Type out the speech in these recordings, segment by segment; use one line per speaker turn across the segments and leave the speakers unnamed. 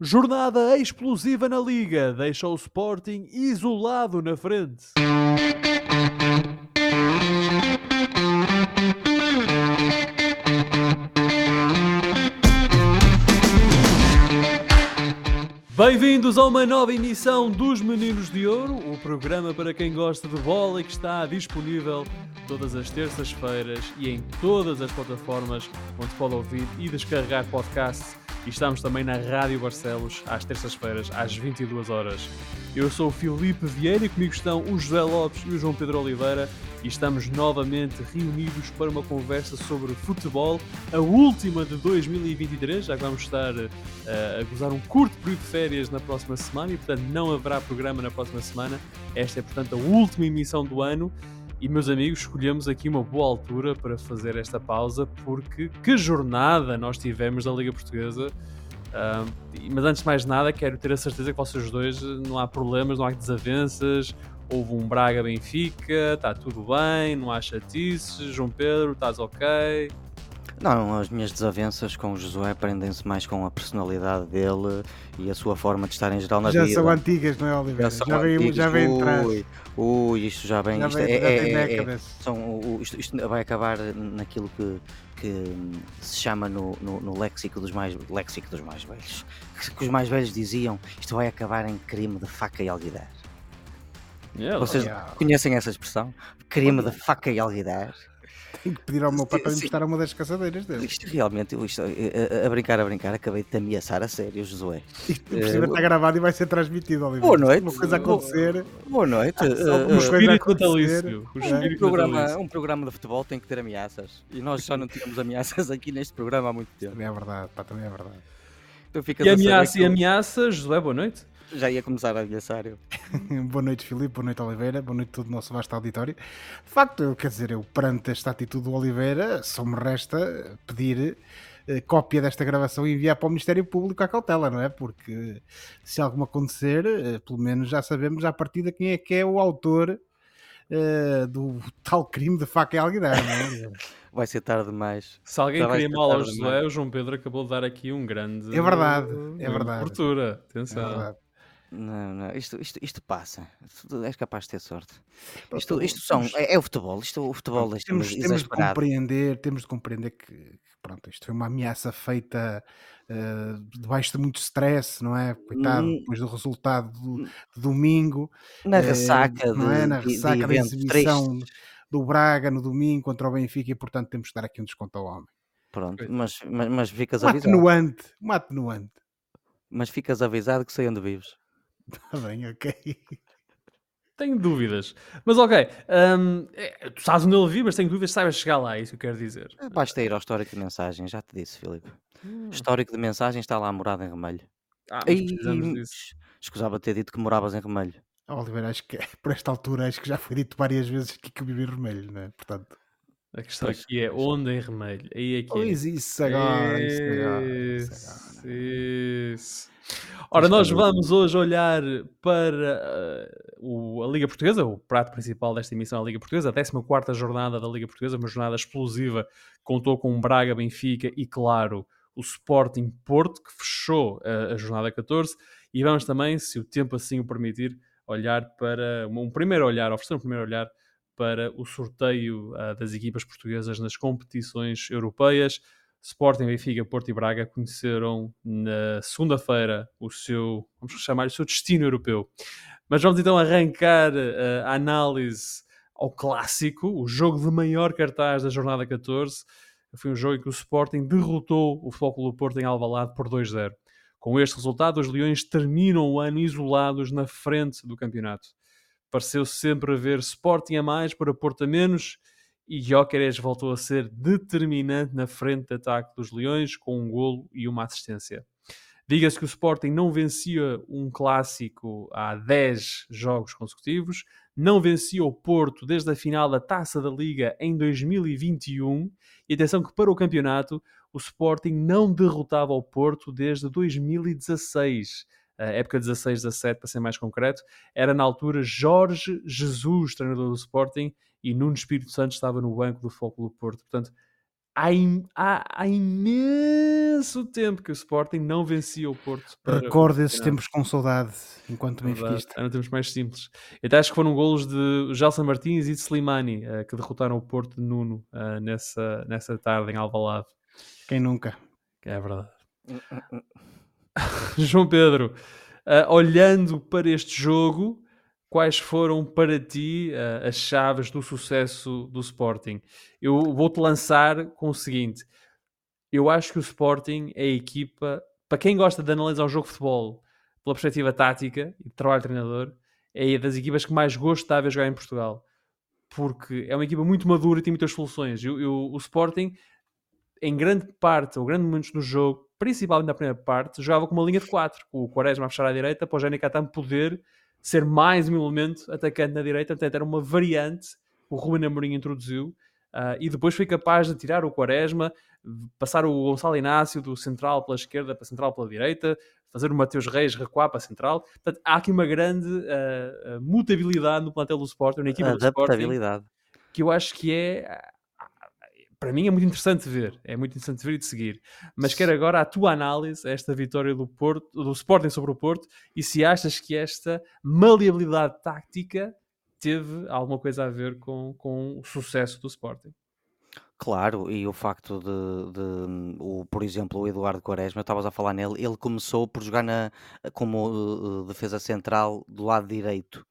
Jornada explosiva na Liga deixa o Sporting isolado na frente. Bem-vindos a uma nova emissão dos Meninos de Ouro, o programa para quem gosta de bola e que está disponível todas as terças-feiras e em todas as plataformas onde pode ouvir e descarregar podcasts. E estamos também na Rádio Barcelos às terças-feiras, às 22 horas. Eu sou o Filipe Vieira e comigo estão o José Lopes e o João Pedro Oliveira e estamos novamente reunidos para uma conversa sobre futebol, a última de 2023, já vamos estar uh, a gozar um curto período de férias na próxima semana e portanto não haverá programa na próxima semana. Esta é portanto a última emissão do ano e, meus amigos, escolhemos aqui uma boa altura para fazer esta pausa, porque que jornada nós tivemos da Liga Portuguesa. Uh, mas antes de mais nada, quero ter a certeza que vocês dois não há problemas, não há desavenças. Houve um Braga-Benfica, está tudo bem, não há chatices. João Pedro, estás ok?
Não, as minhas desavenças com o Josué prendem-se mais com a personalidade dele e a sua forma de estar em geral na
já
vida.
Já são antigas, não é, Oliveira? Já,
já
vem, já vem atrás.
Ui, ui, isto já vem.
Já
isto,
vem,
é,
já
é, é, são, isto, isto, vai acabar naquilo que, que se chama no, no, no, léxico, dos mais, léxico dos mais velhos. Que, que, os mais velhos diziam isto vai acabar em crime de faca e alguidar.
Yeah,
Vocês
yeah.
conhecem essa expressão? Crime de faca e alguidar.
Tenho que pedir ao meu pai para
Sim.
emprestar uma das caçadeiras dele.
Isto realmente, isto, a, a brincar, a brincar, acabei de te ameaçar a sério, Josué.
Isto por cima está gravado e vai ser transmitido, Oliveira.
Boa noite.
Uma coisa a acontecer.
Boa noite.
Só
Uh, uh,
coisa a
espírito natalício. O
É.
um,
espírito
programa, um programa de futebol tem que ter ameaças. E nós já não tínhamos ameaças aqui neste programa há muito tempo.
Também é verdade, pá, também é verdade.
Ficas
E ameaça e ameaça, José, boa noite.
Já ia começar a ameaçar eu.
boa noite, Filipe, boa noite, Oliveira, boa noite a todo o nosso vasto auditório. De facto, eu, quer dizer, eu perante esta atitude do Oliveira, só me resta pedir eh, cópia desta gravação e enviar para o Ministério Público à cautela, não é? Porque se algo acontecer, eh, pelo menos já sabemos à partida quem é que é o autor eh, do tal crime de faca e alguidar, não é?
Vai ser tarde demais.
Se alguém queria mal ao José, o João Pedro acabou de dar aqui um grande.
É verdade, é verdade. É
Atenção.
verdade.
Não, não, isto, isto, isto passa. Tu és capaz de ter sorte. Isto, isto são, é, é o futebol. Isto, o futebol deixa-me
temos, temos de compreender, temos de compreender que, que, pronto, isto foi uma ameaça feita eh, debaixo de muito stress, não é? Coitado,
Hum.
depois do resultado do, de domingo,
Na
eh,
ressaca de,
não é? Na
de- de
ressaca da exibição
tristes.
do Braga no domingo contra o Benfica e portanto temos que dar aqui um desconto ao homem.
Pronto, mas, mas, mas ficas
Um
avisado.
atenuante, um atenuante.
Mas ficas avisado que sei onde vives.
Está bem, ok.
Tenho dúvidas. Mas ok, hum, é, tu sabes onde ele vive, mas tenho dúvidas se saibas chegar lá, é isso que eu quero dizer.
Basta ir ao histórico de mensagem, já te disse, Filipe.
Hum.
Histórico de mensagem está lá morado em Remelho.
Ah, mas disso.
Escusava ter dito que moravas em Remelho.
Ó, Oliveira, acho que por esta altura acho que já foi dito várias vezes que eu vivo em vermelho, não é? Portanto,
A questão
Pois,
aqui é onde em remelho. Aí é que é.
pois isso agora, isso agora, isso
Isso. Ora, nós vamos hoje olhar para uh, o- a Liga Portuguesa, o prato principal desta emissão a Liga Portuguesa, a 14 jornada da Liga Portuguesa, uma jornada explosiva, contou com Braga, Benfica e, claro, o Sporting Porto, que fechou uh, a jornada 14, e vamos também, se o tempo assim o permitir, olhar para um primeiro olhar, oferecer um primeiro olhar para o sorteio ah, das equipas portuguesas nas competições europeias. Sporting, Benfica, Porto e Braga conheceram na segunda-feira o seu, vamos chamar o seu destino europeu. Mas vamos então arrancar ah, a análise ao clássico, o jogo de maior cartaz da jornada 14. Foi um jogo em que o Sporting derrotou o Futebol Porto em Alvalade por 2-0. Com este resultado, os Leões terminam o ano isolados na frente do campeonato. Pareceu sempre haver Sporting a mais para Porto a menos e Gyökeres voltou a ser determinante na frente de ataque dos Leões com um golo e uma assistência. Diga-se que o Sporting não vencia um clássico há 10 jogos consecutivos, não vencia o Porto desde a final da Taça da Liga em 2021 e atenção que para o campeonato o Sporting não derrotava o Porto desde 2016, a época 16-17 para ser mais concreto, era na altura Jorge Jesus, treinador do Sporting, e Nuno Espírito Santo estava no banco do Foco do Porto. Portanto, há, im- há- há imenso tempo que o Sporting não vencia o Porto.
Recordo esses tempos com saudade, enquanto
Verdade,
benfiquista.
Eram tempos mais simples. Até acho que foram golos de Gelson Martins e de Slimani eh, que derrotaram o Porto de Nuno eh, nessa, nessa tarde em Alvalade.
Quem nunca?
É verdade. João Pedro, ah, olhando para este jogo, quais foram para ti ah, as chaves do sucesso do Sporting? Eu vou-te lançar com o seguinte: eu acho que o Sporting é a equipa, para quem gosta de analisar o jogo de futebol pela perspectiva tática e de trabalho de treinador, é das equipas que mais gosto de ver jogar em Portugal. Porque é uma equipa muito madura e tem muitas soluções. Eu- eu- o Sporting em grande parte, ou grande momentos do jogo, principalmente na primeira parte, jogava com uma linha de 4, com o Quaresma a fechar à direita, para o Jenny Catan poder ser mais um elemento atacante na direita, portanto era uma variante que o Ruben Amorim introduziu, ah, e depois foi capaz de tirar o Quaresma, passar o Gonçalo Inácio do central pela esquerda para central pela direita, fazer o Mateus Reis recuar para a central, portanto há aqui uma grande ah, mutabilidade no plantel do Sporting, na equipa do Sporting, que eu acho que é para mim é muito interessante ver, é muito interessante ver e de seguir. Mas quero agora a tua análise a esta vitória do Porto, do Sporting sobre o Porto, e se achas que esta maleabilidade tática teve alguma coisa a ver com, com o sucesso do Sporting.
Claro, e o facto de, de, o, por exemplo, o Eduardo Quaresma, estavas a falar nele, ele começou por jogar na, como uh, defesa central do lado direito,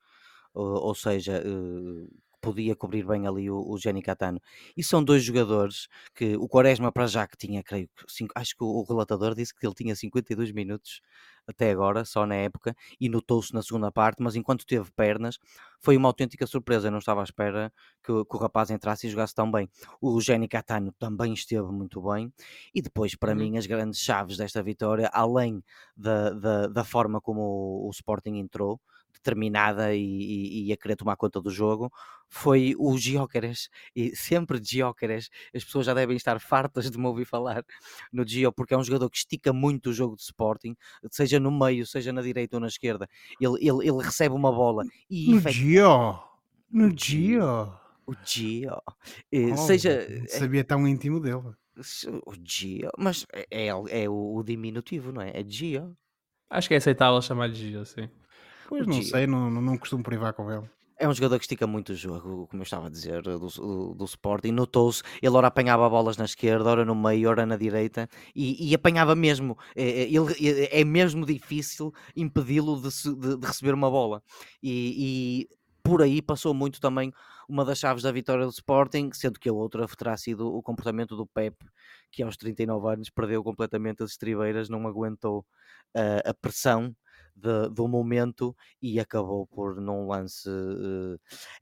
uh, ou seja, uh, podia cobrir bem ali o, o Jenny Catano. E são dois jogadores que o Quaresma para já que tinha, creio que, cinco, acho que o, o relatador disse que ele tinha 52 minutos até agora, só na época, e notou-se na segunda parte, mas enquanto teve pernas, foi uma autêntica surpresa. Eu não estava à espera que, que o rapaz entrasse e jogasse tão bem. O Jenny Catano também esteve muito bem, e depois, para
Uhum.
mim, as grandes chaves desta vitória, além da, da, da forma como o, o Sporting entrou, determinada e, e, e a querer tomar conta do jogo, foi o Gyökeres, e sempre Gyökeres, as pessoas já devem estar fartas de me ouvir falar no Gio, porque é um jogador que estica muito o jogo de Sporting, seja no meio, seja na direita ou na esquerda, ele, ele, ele recebe uma bola e
No
efet-
Gio! No Gio!
o Gio, eh,
Oh,
seja
não sabia tão íntimo dele.
O Gio, mas é, é, é o, o diminutivo, não é? É Gio.
Acho que é aceitável chamar-lhe Gio, assim.
Pois não sei, não, não, costumo privar com ele.
É um jogador que estica muito o jogo, como eu estava a dizer, do, do, do Sporting. Notou-se, ele ora apanhava bolas na esquerda, ora no meio, ora na direita, e, e apanhava mesmo. É, é- ele, é é mesmo difícil impedi-lo de, de- de receber uma bola. E, e por aí passou muito também uma das chaves da vitória do Sporting, sendo que a outra terá sido o comportamento do Pep, que aos 39 anos perdeu completamente as estribeiras, não aguentou ah, a pressão de- do momento e acabou por num lance eh,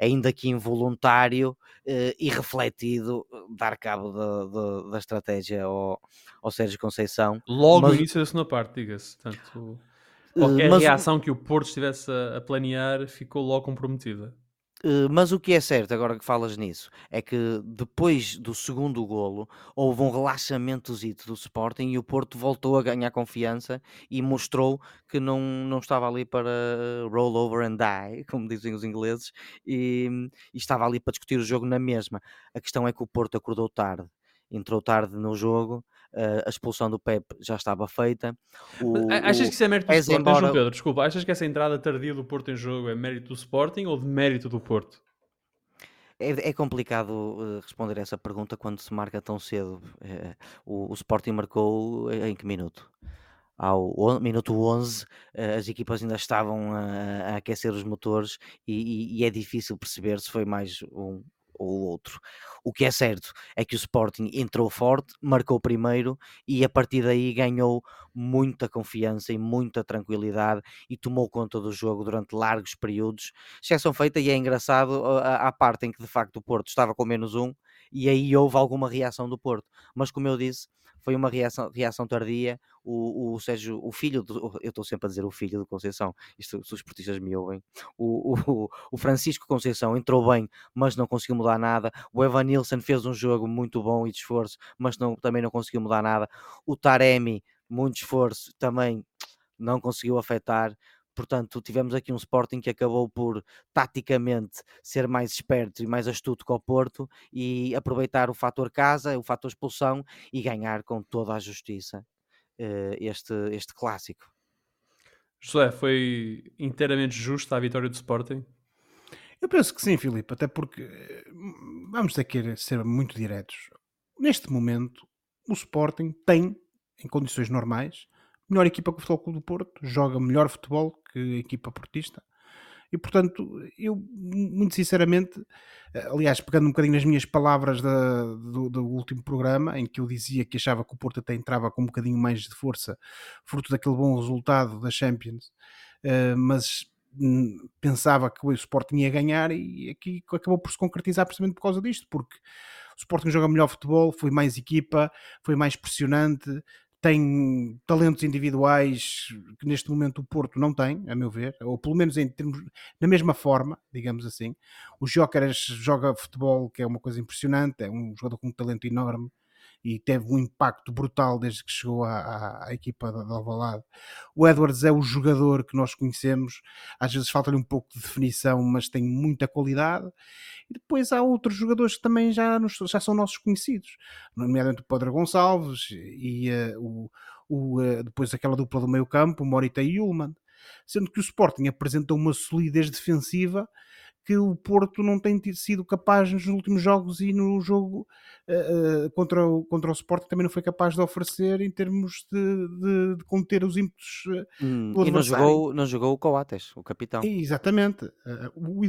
ainda que involuntário eh, e refletido dar cabo da, da- da estratégia ao, ao Sérgio Conceição
Logo
Mas-
no início da segunda parte, diga-se. Portanto,
Eh,
qualquer
mas
reação que o Porto estivesse a planear ficou logo comprometida.
Eh, mas o que é certo, agora que falas nisso, é que depois do segundo golo houve um relaxamentozito do Sporting e o Porto voltou a ganhar confiança e mostrou que não, não estava ali para roll over and die, como dizem os ingleses, e, e estava ali para discutir o jogo na mesma. A questão é que o Porto acordou tarde, entrou tarde no jogo, a expulsão do Pep já estava feita. O,
Achas
o-
que isso é mérito do Sporting,
embora-
João Pedro? Desculpa, achas que essa entrada tardia do Porto em jogo é mérito do Sporting ou de mérito do Porto?
É, é complicado eh, responder essa pergunta quando se marca tão cedo. Eh, o, Sporting marcou em que minuto? Ao minuto 11, eh, as equipas ainda estavam a, aquecer os motores e é difícil perceber se foi mais um ou outro. O que é certo é que o Sporting entrou forte, marcou primeiro e a partir daí ganhou muita confiança e muita tranquilidade e tomou conta do jogo durante largos períodos exceção feita e é engraçado a, a parte em que de facto o Porto estava com menos um e aí houve alguma reação do Porto, mas como eu disse foi uma reação, reação tardia. O, o Sérgio, o filho do, eu estou sempre a dizer o filho do Conceição isto se os portistas me ouvem o, o, o Francisco Conceição entrou bem mas não conseguiu mudar nada. O Evan Nilsson fez um jogo muito bom e de esforço mas não, também não conseguiu mudar nada. O Taremi, muito esforço também não conseguiu afetar Portanto, tivemos aqui um Sporting que acabou por, taticamente, ser mais esperto e mais astuto que o Porto e aproveitar o fator casa, o fator expulsão e ganhar com toda a justiça uh, este, este clássico.
José, foi inteiramente justa a vitória do Sporting?
Eu penso que sim, Filipe, até porque vamos ter que ser muito diretos. Neste momento, o Sporting tem, em condições normais, melhor equipa que o Futebol Clube do Porto, joga melhor futebol que a equipa portista. E portanto, eu, muito sinceramente, aliás, pegando um bocadinho nas minhas palavras da, do, do, último programa, em que eu dizia que achava que o Porto até entrava com um bocadinho mais de força, fruto daquele bom resultado da Champions, uh, mas hum, pensava que o Sporting ia ganhar e aqui acabou por se concretizar precisamente por causa disto, porque o Sporting joga melhor futebol, foi mais equipa, foi mais pressionante, tem talentos individuais que neste momento o Porto não tem, a meu ver, ou pelo menos em termos, na mesma forma, digamos assim. O Jóqueres joga futebol, que é uma coisa impressionante, é um jogador com um talento enorme, e teve um impacto brutal desde que chegou à, à, à equipa de Alvalade. O Edwards é o jogador que nós conhecemos, às vezes falta-lhe um pouco de definição, mas tem muita qualidade. E depois há outros jogadores que também já, nos, já são nossos conhecidos, nomeadamente o Pedro Gonçalves e uh, o, uh, depois aquela dupla do meio campo, Morita e Ullman. Sendo que o Sporting apresenta uma solidez defensiva que o Porto não tem sido capaz nos últimos jogos e no jogo uh, uh, contra, o, contra o Sport também não foi capaz de oferecer em termos de, de, de conter os ímpetos
uh, hum, e não jogou, não jogou o Coates, o capitão.
Exatamente,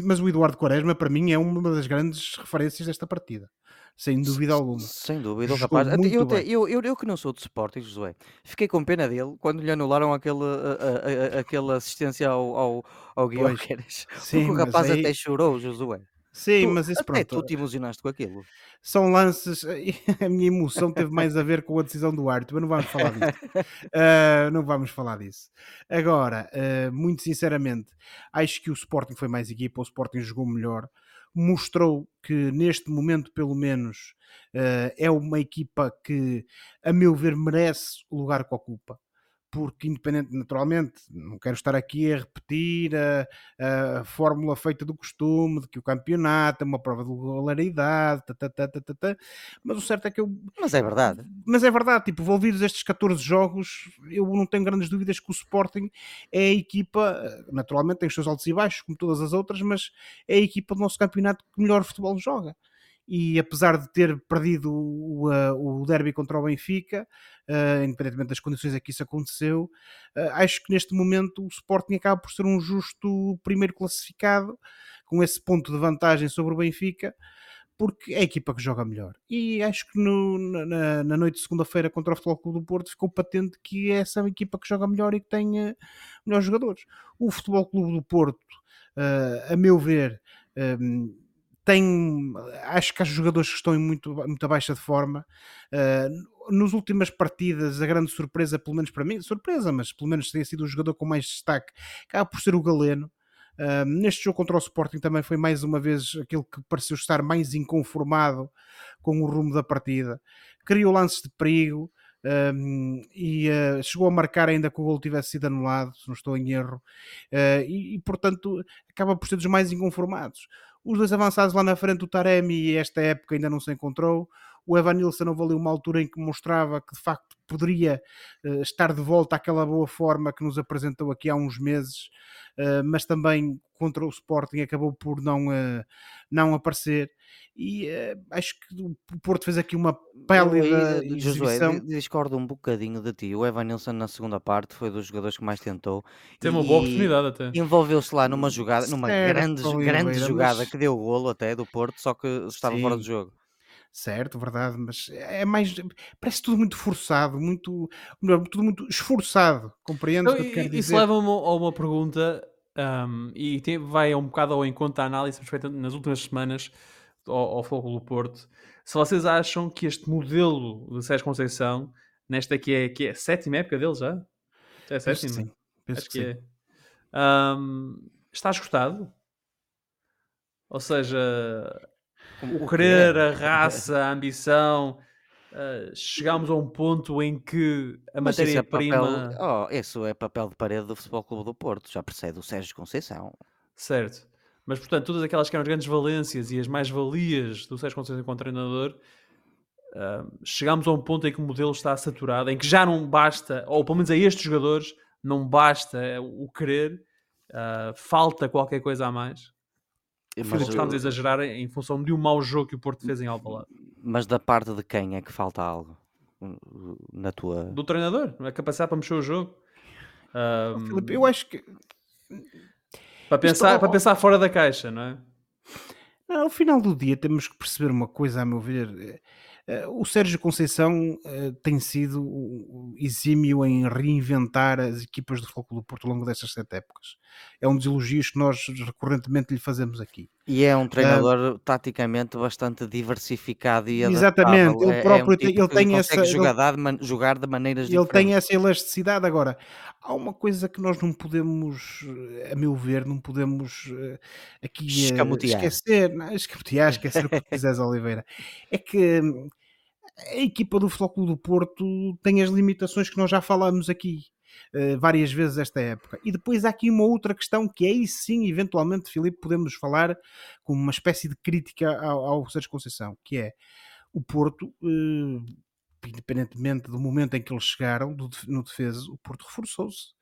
mas o Eduardo Quaresma para mim é uma das grandes referências desta partida sem dúvida alguma.
Sem dúvida, rapaz. Eu, eu, eu, eu, que não sou de Sporting, Josué, fiquei com pena dele quando lhe anularam aquele, a, a, a, aquela assistência ao, ao, ao Guilherme Porque o rapaz aí... chorou, Josué.
Sim, tu, mas isso
até
pronto.
tu te emocionaste com aquilo.
São lances. A minha emoção teve mais a ver com a decisão do árbitro, mas não vamos falar disso. Uh, não vamos falar disso. Agora, uh, muito sinceramente, acho que o Sporting foi mais equipa, o Sporting jogou melhor mostrou que neste momento, pelo menos, uh, é uma equipa que, a meu ver, merece o lugar que ocupa porque independente, naturalmente, não quero estar aqui a repetir a, a fórmula feita do costume, de que o campeonato é uma prova de regularidade, mas o certo é que eu...
Mas é verdade.
Mas é verdade, tipo, envolvidos estes 14 jogos, eu não tenho grandes dúvidas que o Sporting é a equipa, naturalmente tem os seus altos e baixos, como todas as outras, mas é a equipa do nosso campeonato que melhor futebol joga e apesar de ter perdido o, o derby contra o Benfica, uh, independentemente das condições a que isso aconteceu, uh, acho que neste momento o Sporting acaba por ser um justo primeiro classificado, com esse ponto de vantagem sobre o Benfica, porque é a equipa que joga melhor. E acho que no, na, na, noite de segunda-feira contra o Futebol Clube do Porto ficou patente que é essa equipa que joga melhor e que tem uh, melhores jogadores. O Futebol Clube do Porto, a meu ver, um, tem acho que há jogadores que estão em muito, muito baixa de forma. Uh, nos últimas partidas, a grande surpresa, pelo menos para mim, surpresa, mas pelo menos teria sido o jogador com mais destaque, acaba por ser o Galeno. Uh, neste jogo contra o Sporting também foi mais uma vez aquele que pareceu estar mais inconformado com o rumo da partida. Criou lances de perigo. Um, e uh, chegou a marcar ainda que o gol tivesse sido anulado, se não estou em erro, uh, e, e, portanto acaba por ser dos mais inconformados. Os dois avançados lá na frente, o Taremi, esta época ainda não se encontrou. O Evan Nilsson houve ali uma altura em que mostrava que de facto poderia uh, estar de volta àquela boa forma que nos apresentou aqui há uns meses, uh, mas também contra o Sporting acabou por não, uh, não aparecer. E acho que o Porto fez aqui uma pélida exibição.
Josué, discordo um bocadinho de ti. O Evan Nilsson na segunda parte foi dos jogadores que mais tentou.
Tem uma boa oportunidade até.
Envolveu-se lá numa jogada, numa certo, grande, grande jogada mas... que deu o golo até do Porto, só que estava Sim. fora do jogo
certo, verdade, mas é mais. Parece tudo muito forçado, muito. Melhor, tudo muito esforçado, compreendes? Então,
que isso leva-me a uma pergunta um, e tem, vai um bocado ao encontro da análise feita nas últimas semanas ao, ao Fogo do Porto. Se vocês acham que este modelo de Sérgio Conceição, nesta que é, que é a sétima época dele já? É a sétima? Sim, penso Acho que, que é. Um, está esgotado? Ou seja, o querer, a raça, a ambição, uh, chegámos a um ponto em que a
é
matéria-prima.
papel, oh, isso é papel de parede do Futebol Clube do Porto, já precede o Sérgio Conceição.
Certo. Mas, portanto, todas aquelas que eram as grandes valências e as mais-valias do Sérgio Conceição como treinador, uh, chegámos a um ponto em que o modelo está saturado, em que já não basta, ou pelo menos a estes jogadores, não basta o querer, uh, falta qualquer coisa a mais. Mas estamos a exagerar em função de um mau jogo que o Porto fez em Alvalade.
Mas da parte de quem é que falta algo? Na tua...
Do treinador, a capacidade para mexer o jogo.
Um, Filipe, eu acho que...
Para pensar, Isto... para pensar fora da caixa, não é?
Não, ao final do dia temos que perceber uma coisa, a meu ver Uh, o Sérgio Conceição uh, tem sido exímio em reinventar as equipas do Futebol do Porto ao longo destas sete épocas. É um dos elogios que nós recorrentemente lhe fazemos aqui.
E é um treinador uh, taticamente bastante diversificado e
Exatamente, ele próprio é, é um tipo ele tem essa
jogar, de, jogar de maneiras
ele
diferentes.
tem essa elasticidade. Agora, há uma coisa que nós não podemos, a meu ver, não podemos aqui esquecer, não, escamotear, esquecer o que quiseres, Oliveira. É que hum, a equipa do Futebol do Porto tem as limitações que nós já falamos aqui. Uh, várias vezes esta época. E depois há aqui uma outra questão que aí sim, eventualmente, Filipe, podemos falar como uma espécie de crítica ao, ao Sérgio Conceição, que é o Porto, uh, independentemente do momento em que eles chegaram do, no defesa, o Porto reforçou-se.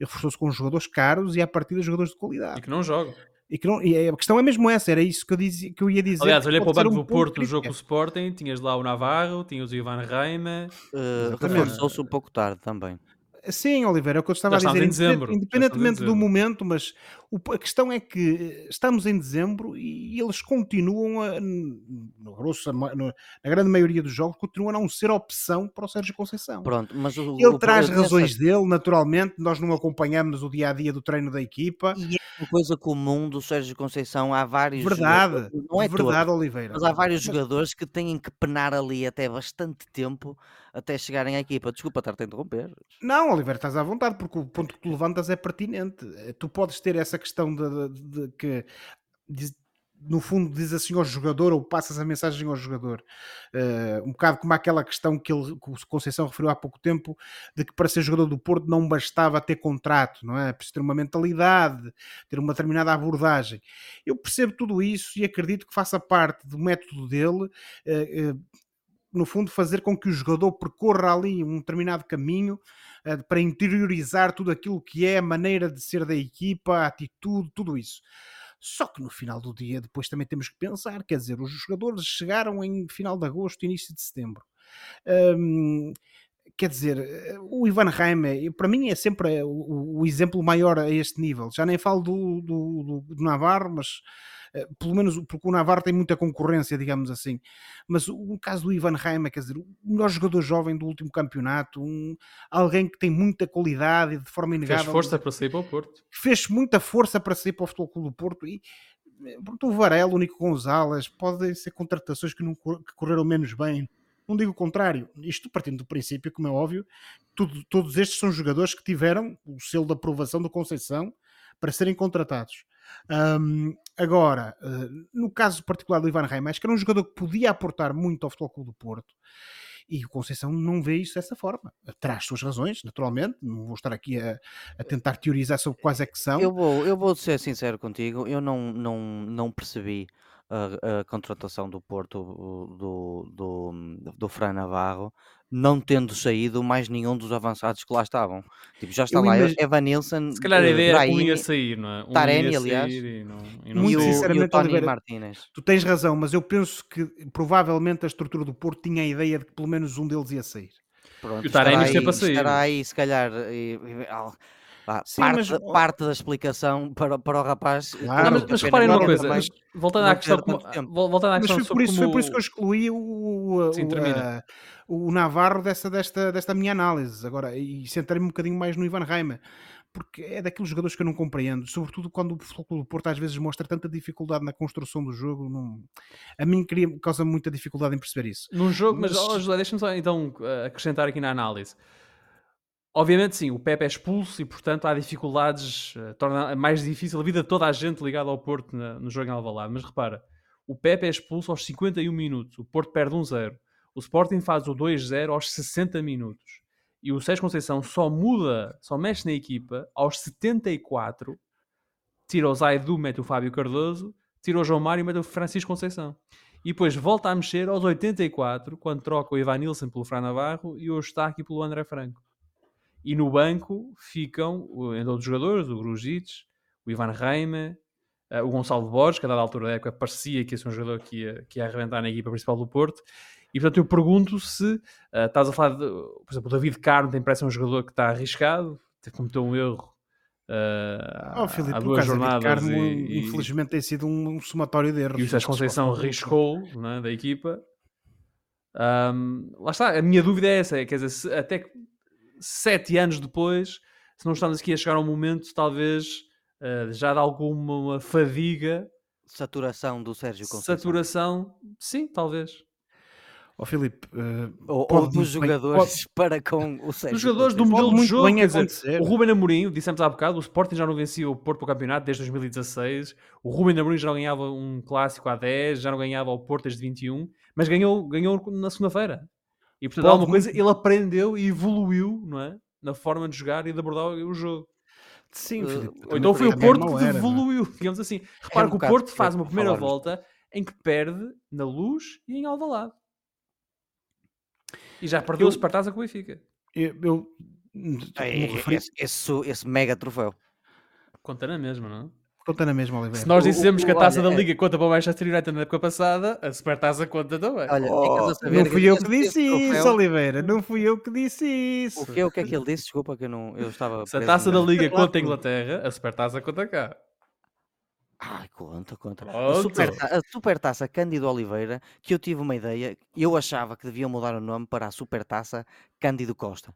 E reforçou-se com jogadores caros e a partir de jogadores de qualidade.
E que não jogam.
E, que não, e a questão é mesmo essa, era isso que eu, dizia, que eu ia dizer.
Aliás, olhei para o banco um do Porto no jogo com o Sporting, tinhas lá o Navarro, tinhas o Ivan Reima.
Uh, reforçou-se um pouco tarde também.
Sim, Oliveira, é o que eu estava
Já
a dizer.
Em dezembro.
Independentemente do momento, mas o, a questão é que estamos em dezembro e eles continuam, a, no grosso, no, na grande maioria dos jogos, continuam a não ser opção para o Sérgio Conceição.
Pronto, mas o,
Ele o, traz razões dele, naturalmente, nós não acompanhamos o dia a dia do treino da equipa.
E é uma coisa comum do Sérgio Conceição, há vários.
Verdade, não é verdade, todos, Oliveira.
Mas há vários mas... jogadores que têm que penar ali até bastante tempo até chegarem à equipa. Desculpa estar-te a interromper.
Não, Oliveira, estás à vontade, porque o ponto que tu levantas é pertinente. Tu podes ter essa questão de, de, de que no fundo diz assim ao jogador ou passas a mensagem ao jogador uh, um bocado como aquela questão que, ele, que o Conceição referiu há pouco tempo de que para ser jogador do Porto não bastava ter contrato, não é? Preciso ter uma mentalidade, ter uma determinada abordagem. Eu percebo tudo isso e acredito que faça parte do método dele uh, uh, no fundo fazer com que o jogador percorra ali um determinado caminho para interiorizar tudo aquilo que é a maneira de ser da equipa, a atitude, tudo isso. Só que no final do dia, depois também temos que pensar, quer dizer, os jogadores chegaram em final de agosto, início de setembro. Hum, quer dizer, o Ivan Reime, para mim é sempre o, o, exemplo maior a este nível. Já nem falo do, do, do Navarro, mas pelo menos porque o Navarro tem muita concorrência, digamos assim. Mas o caso do Ivan Reima, quer dizer, o melhor jogador jovem do último campeonato, um, alguém que tem muita qualidade e de forma inegável.
Fez força para sair para o Porto.
Fez muita força para sair para o Futebol Clube do Porto e eh, o Varela, o Nico Gonzalez, podem ser contratações que, não, que correram menos bem. Não digo o contrário, isto partindo do princípio, como é óbvio, tudo, todos estes são jogadores que tiveram o selo de aprovação do Conceição para serem contratados. Um, agora, uh, no caso particular do Ivan Reimers, que era um jogador que podia aportar muito ao Futebol Clube do Porto, e o Conceição não vê isso dessa forma. Traz suas razões, naturalmente, não vou estar aqui a, a, tentar teorizar sobre quais é que são.
Eu vou, eu vou ser sincero contigo, eu não, não, não percebi a, a contratação do Porto do, do, do Fran Navarro não tendo saído mais nenhum dos avançados que lá estavam. Tipo, já está eu lá imag... Evan Nilsson,
se calhar a ideia era que um ia sair, não é? Um
Taremi, aliás, e,
não, e, não muito sinceramente, e o Tony Oliveira, Martínez. Tu tens razão, mas eu penso que provavelmente a estrutura do Porto tinha a ideia de que pelo menos um deles ia sair.
Pronto, e o Taremi estará, aí, para sair. estará aí, se calhar, e, Sim, parte, mas... parte, da explicação para, para o rapaz.
Claro, mas, mas reparem uma coisa, mas, voltando à questão, como, voltando à questão
mas foi por, isso, como... foi por isso que eu excluí o, Sim, o, o, Navarro dessa, desta, desta minha análise agora e centrei-me um bocadinho mais no Ivan Reima porque é daqueles jogadores que eu não compreendo, sobretudo quando o Futebol do Porto às vezes mostra tanta dificuldade na construção do jogo, não... a mim cria, causa muita dificuldade em perceber isso.
Num jogo, mas, mas oh, José, deixa-me só então acrescentar aqui na análise. Obviamente, sim, o Pepe é expulso e, portanto, há dificuldades, uh, torna mais difícil a vida de toda a gente ligada ao Porto na, no jogo em Alvalade. Mas repara, o Pepe é expulso aos 51 minutos, o Porto perde 1-0. O Sporting faz o 2-0 aos 60 minutos. E o Sérgio Conceição só muda, só mexe na equipa aos 74. Tira o Zaidu, mete o Fábio Cardoso. Tira o João Mário e mete o Francisco Conceição. E depois volta a mexer aos 84, quando troca o Ivan Nilsson pelo Fran Navarro e o Eustáquio pelo André Franco. E no banco ficam, entre outros jogadores, o Grujic, o Ivan Reime, eh, o Gonçalo Borges, que a dada altura da época parecia que ia ser um jogador que ia, que ia arrebentar na equipa principal do Porto. E portanto eu pergunto se eh, estás a falar, de, por exemplo, o David Carmo tem parece um jogador que está arriscado, te- cometeu um erro eh,
Oh, Filipe,
há
o
duas jornadas
Carmo,
e, e-
infelizmente, tem sido um, um somatório de erros.
e o Sérgio Conceição riscou é, da equipa. Ahm, lá está, a minha dúvida é essa: é, quer dizer, se- até que sete anos depois, se não estamos aqui a chegar a um momento, talvez ah, já de alguma fadiga,
Saturação do Sérgio Conceição.
saturação, sim, talvez.
Ó Filipe, eh,
Ou, ou dos
bem-
jogadores para com o Sérgio
Dos jogadores do modelo de
muito
jogo,
bem
quer dizer, o Ruben Amorim, dissemos há bocado, o Sporting já não vencia o Porto para o campeonato desde 2016, o Ruben Amorim já não ganhava um clássico há 10, já não ganhava o Porto desde 21, mas ganhou, ganhou na segunda-feira. E portanto,
Pode
alguma coisa, ele aprendeu e evoluiu, não é? Na forma de jogar e de abordar o jogo.
Sim,
Eh,
Filipe.
ou
então foi o Porto que
era, não é?
evoluiu, digamos assim. Repara
um
que o Porto faz uma primeira
falarmos
volta em que perde na Luz e em Alvalade. E já perdeu
Eu-
o Supertaça com o Benfica.
Eu, eu
É,
referi,
esse, esse, esse mega troféu.
Conta na mesma, não é?
Conta na mesma, Oliveira.
Se nós
O- o-
dissemos que a taça
olha,
da
é-
Liga conta para o Manchester United na época passada, a Supertaça conta também.
Olha,
Oh, não fui eu que disse isso,
troféu-
Oliveira. Não fui eu que disse isso.
O que, o que é que ele disse? Desculpa que eu não eu estava.
Se a taça da Liga conta a Inglaterra, a Supertaça conta cá.
Ai, conta, conta. A, superta a Supertaça Cândido Oliveira, que eu tive uma ideia, eu achava que deviam mudar o nome para a Supertaça Cândido Costa.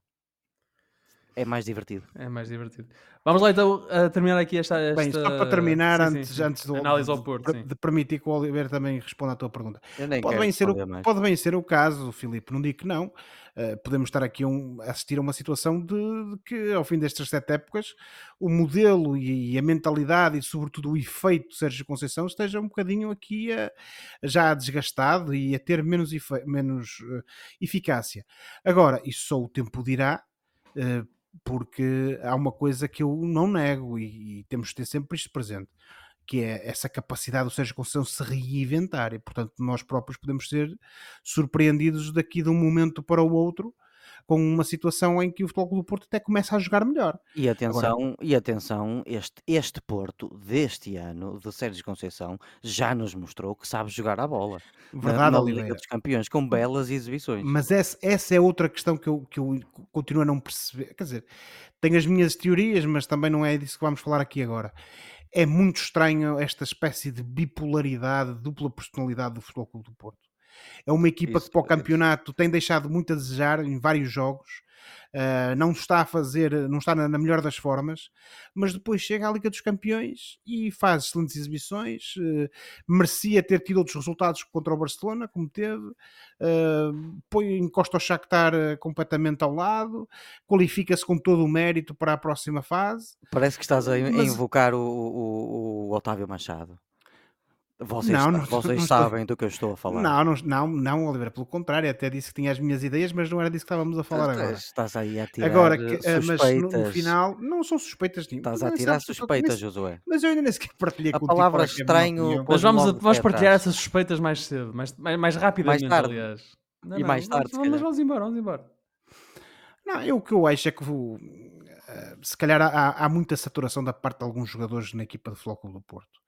É mais divertido.
É mais divertido. Vamos lá então a terminar aqui esta. esta...
Bem, só para terminar,
Sim,
antes,
sim.
antes do,
Análise ao
de-
Porto,
de,
sim.
de permitir que o Oliveira também responda à tua pergunta.
Eu nem
Pode
quero
bem, ser o,
mais.
pode bem ser o caso, Filipe, não digo que não. Uh, podemos estar aqui a, um- assistir a uma situação de, de que, ao fim destas sete épocas, o modelo e, e a mentalidade e, sobretudo, o efeito de Sérgio Conceição esteja um bocadinho aqui a- já desgastado e a ter menos, efe- menos uh, eficácia. Agora, isso só o tempo dirá. uh, porque há uma coisa que eu não nego e, e temos de ter sempre isto presente, que é essa capacidade do Sérgio Conceição se reinventar e, portanto, nós próprios podemos ser surpreendidos daqui de um momento para o outro com uma situação em que o Futebol Clube do Porto até começa a jogar melhor.
E atenção, e atenção este, este Porto deste ano, de Sérgio Conceição, já nos mostrou que sabe jogar a bola. na-
Verdade,
na,
Oliveira.
Liga dos Campeões, com belas exibições.
Mas essa, essa é outra questão que eu, que eu continuo a não perceber. Quer dizer, tenho as minhas teorias, mas também não é disso que vamos falar aqui agora. É muito estranho esta espécie de bipolaridade, dupla personalidade do Futebol Clube do Porto. É uma equipa
Isso,
que para o campeonato tem deixado muito a desejar em vários jogos, ah, não está a fazer, não está na, na melhor das formas, mas depois chega à Liga dos Campeões e faz excelentes exibições. eh, merecia ter tido outros resultados contra o Barcelona, como teve. Uh, põe, encosta o Shakhtar uh, completamente ao lado, qualifica-se com todo o mérito para a próxima fase.
Parece que estás a, a
Mas-
invocar o, o- o Otávio Machado. Vocês,
Não, não-
vocês
não estou-
sabem do que eu estou a falar.
Não, não, não, não, Oliveira, pelo contrário, até disse que tinha as minhas ideias, mas não era disso que estávamos a falar
Estás-
agora.
Estás aí a tirar
Agora,
eh,
que, uh, mas no,
suspeitas.
no final, não são suspeitas nenhumas.
Estás a
nem
tirar suspeitas,
nem-
Josué.
Mas eu ainda nem sequer partilhei
A
contigo
palavra
é que é
estranho
Mas vamos, vamos partilhar
atrás.
essas suspeitas mais cedo, mais, mais, mais rapidamente,
tarde.
aliás. Não,
E
não,
mais tarde,
Vamos,
se
vamos, embora, vamos embora.
Não, eu, o que eu acho é que o- eh, se calhar há, há muita saturação da parte de alguns jogadores na equipa de Futebol Clube do Porto.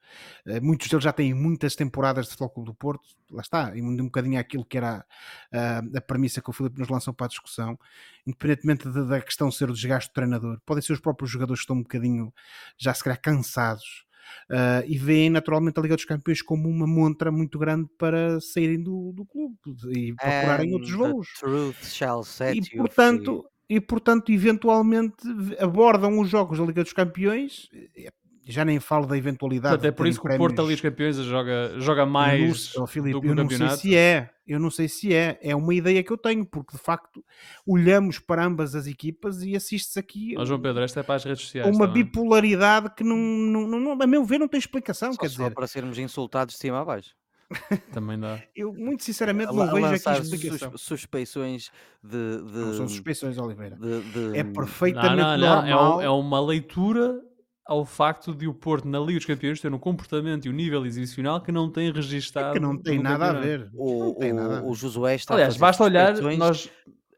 Eh, Muitos deles já têm muitas temporadas de Futebol do Porto, lá está, e um, bocadinho aquilo que era a, a premissa que o Filipe nos lançou para a discussão, independentemente de- da questão ser o desgaste do treinador, podem ser os próprios jogadores que estão um bocadinho já se calhar cansados. eh, e veem naturalmente a Liga dos Campeões como uma montra muito grande para saírem do, do clube e procurarem
And
outros voos
truth shall set
e portanto, e portanto eventualmente abordam os jogos da Liga dos Campeões eh, já nem falo da eventualidade
Portanto, é por isso que o Porto ali
prémios.
os campeões joga, joga
não
mais
ó, Filipe,
do que
eu
no
não sei
campeonato.
se é eu não sei se é, é uma ideia que eu tenho porque de facto olhamos para ambas as equipas e assistes aqui
Ó, João Pedro, esta é para as redes sociais.
uma
também.
bipolaridade que não, não, não, não- a meu ver não tem explicação,
Só
quer
for
dizer
para sermos insultados de cima a baixo.
Também dá.
Eu, muito sinceramente,
A
não
a
vejo aqui explicação.
sus- suspeições de, de,
Não são suspeições, Oliveira.
de- de-
É
Não,
perfeitamente
não, não. É,
normal.
um- é uma leitura ao facto de o Porto na Liga dos Campeões ter um comportamento e um nível exibicional que não tem registado.
que não tem nada a ver.
o, o, o Josué está a
Aliás,
fazer
basta olhar, nós,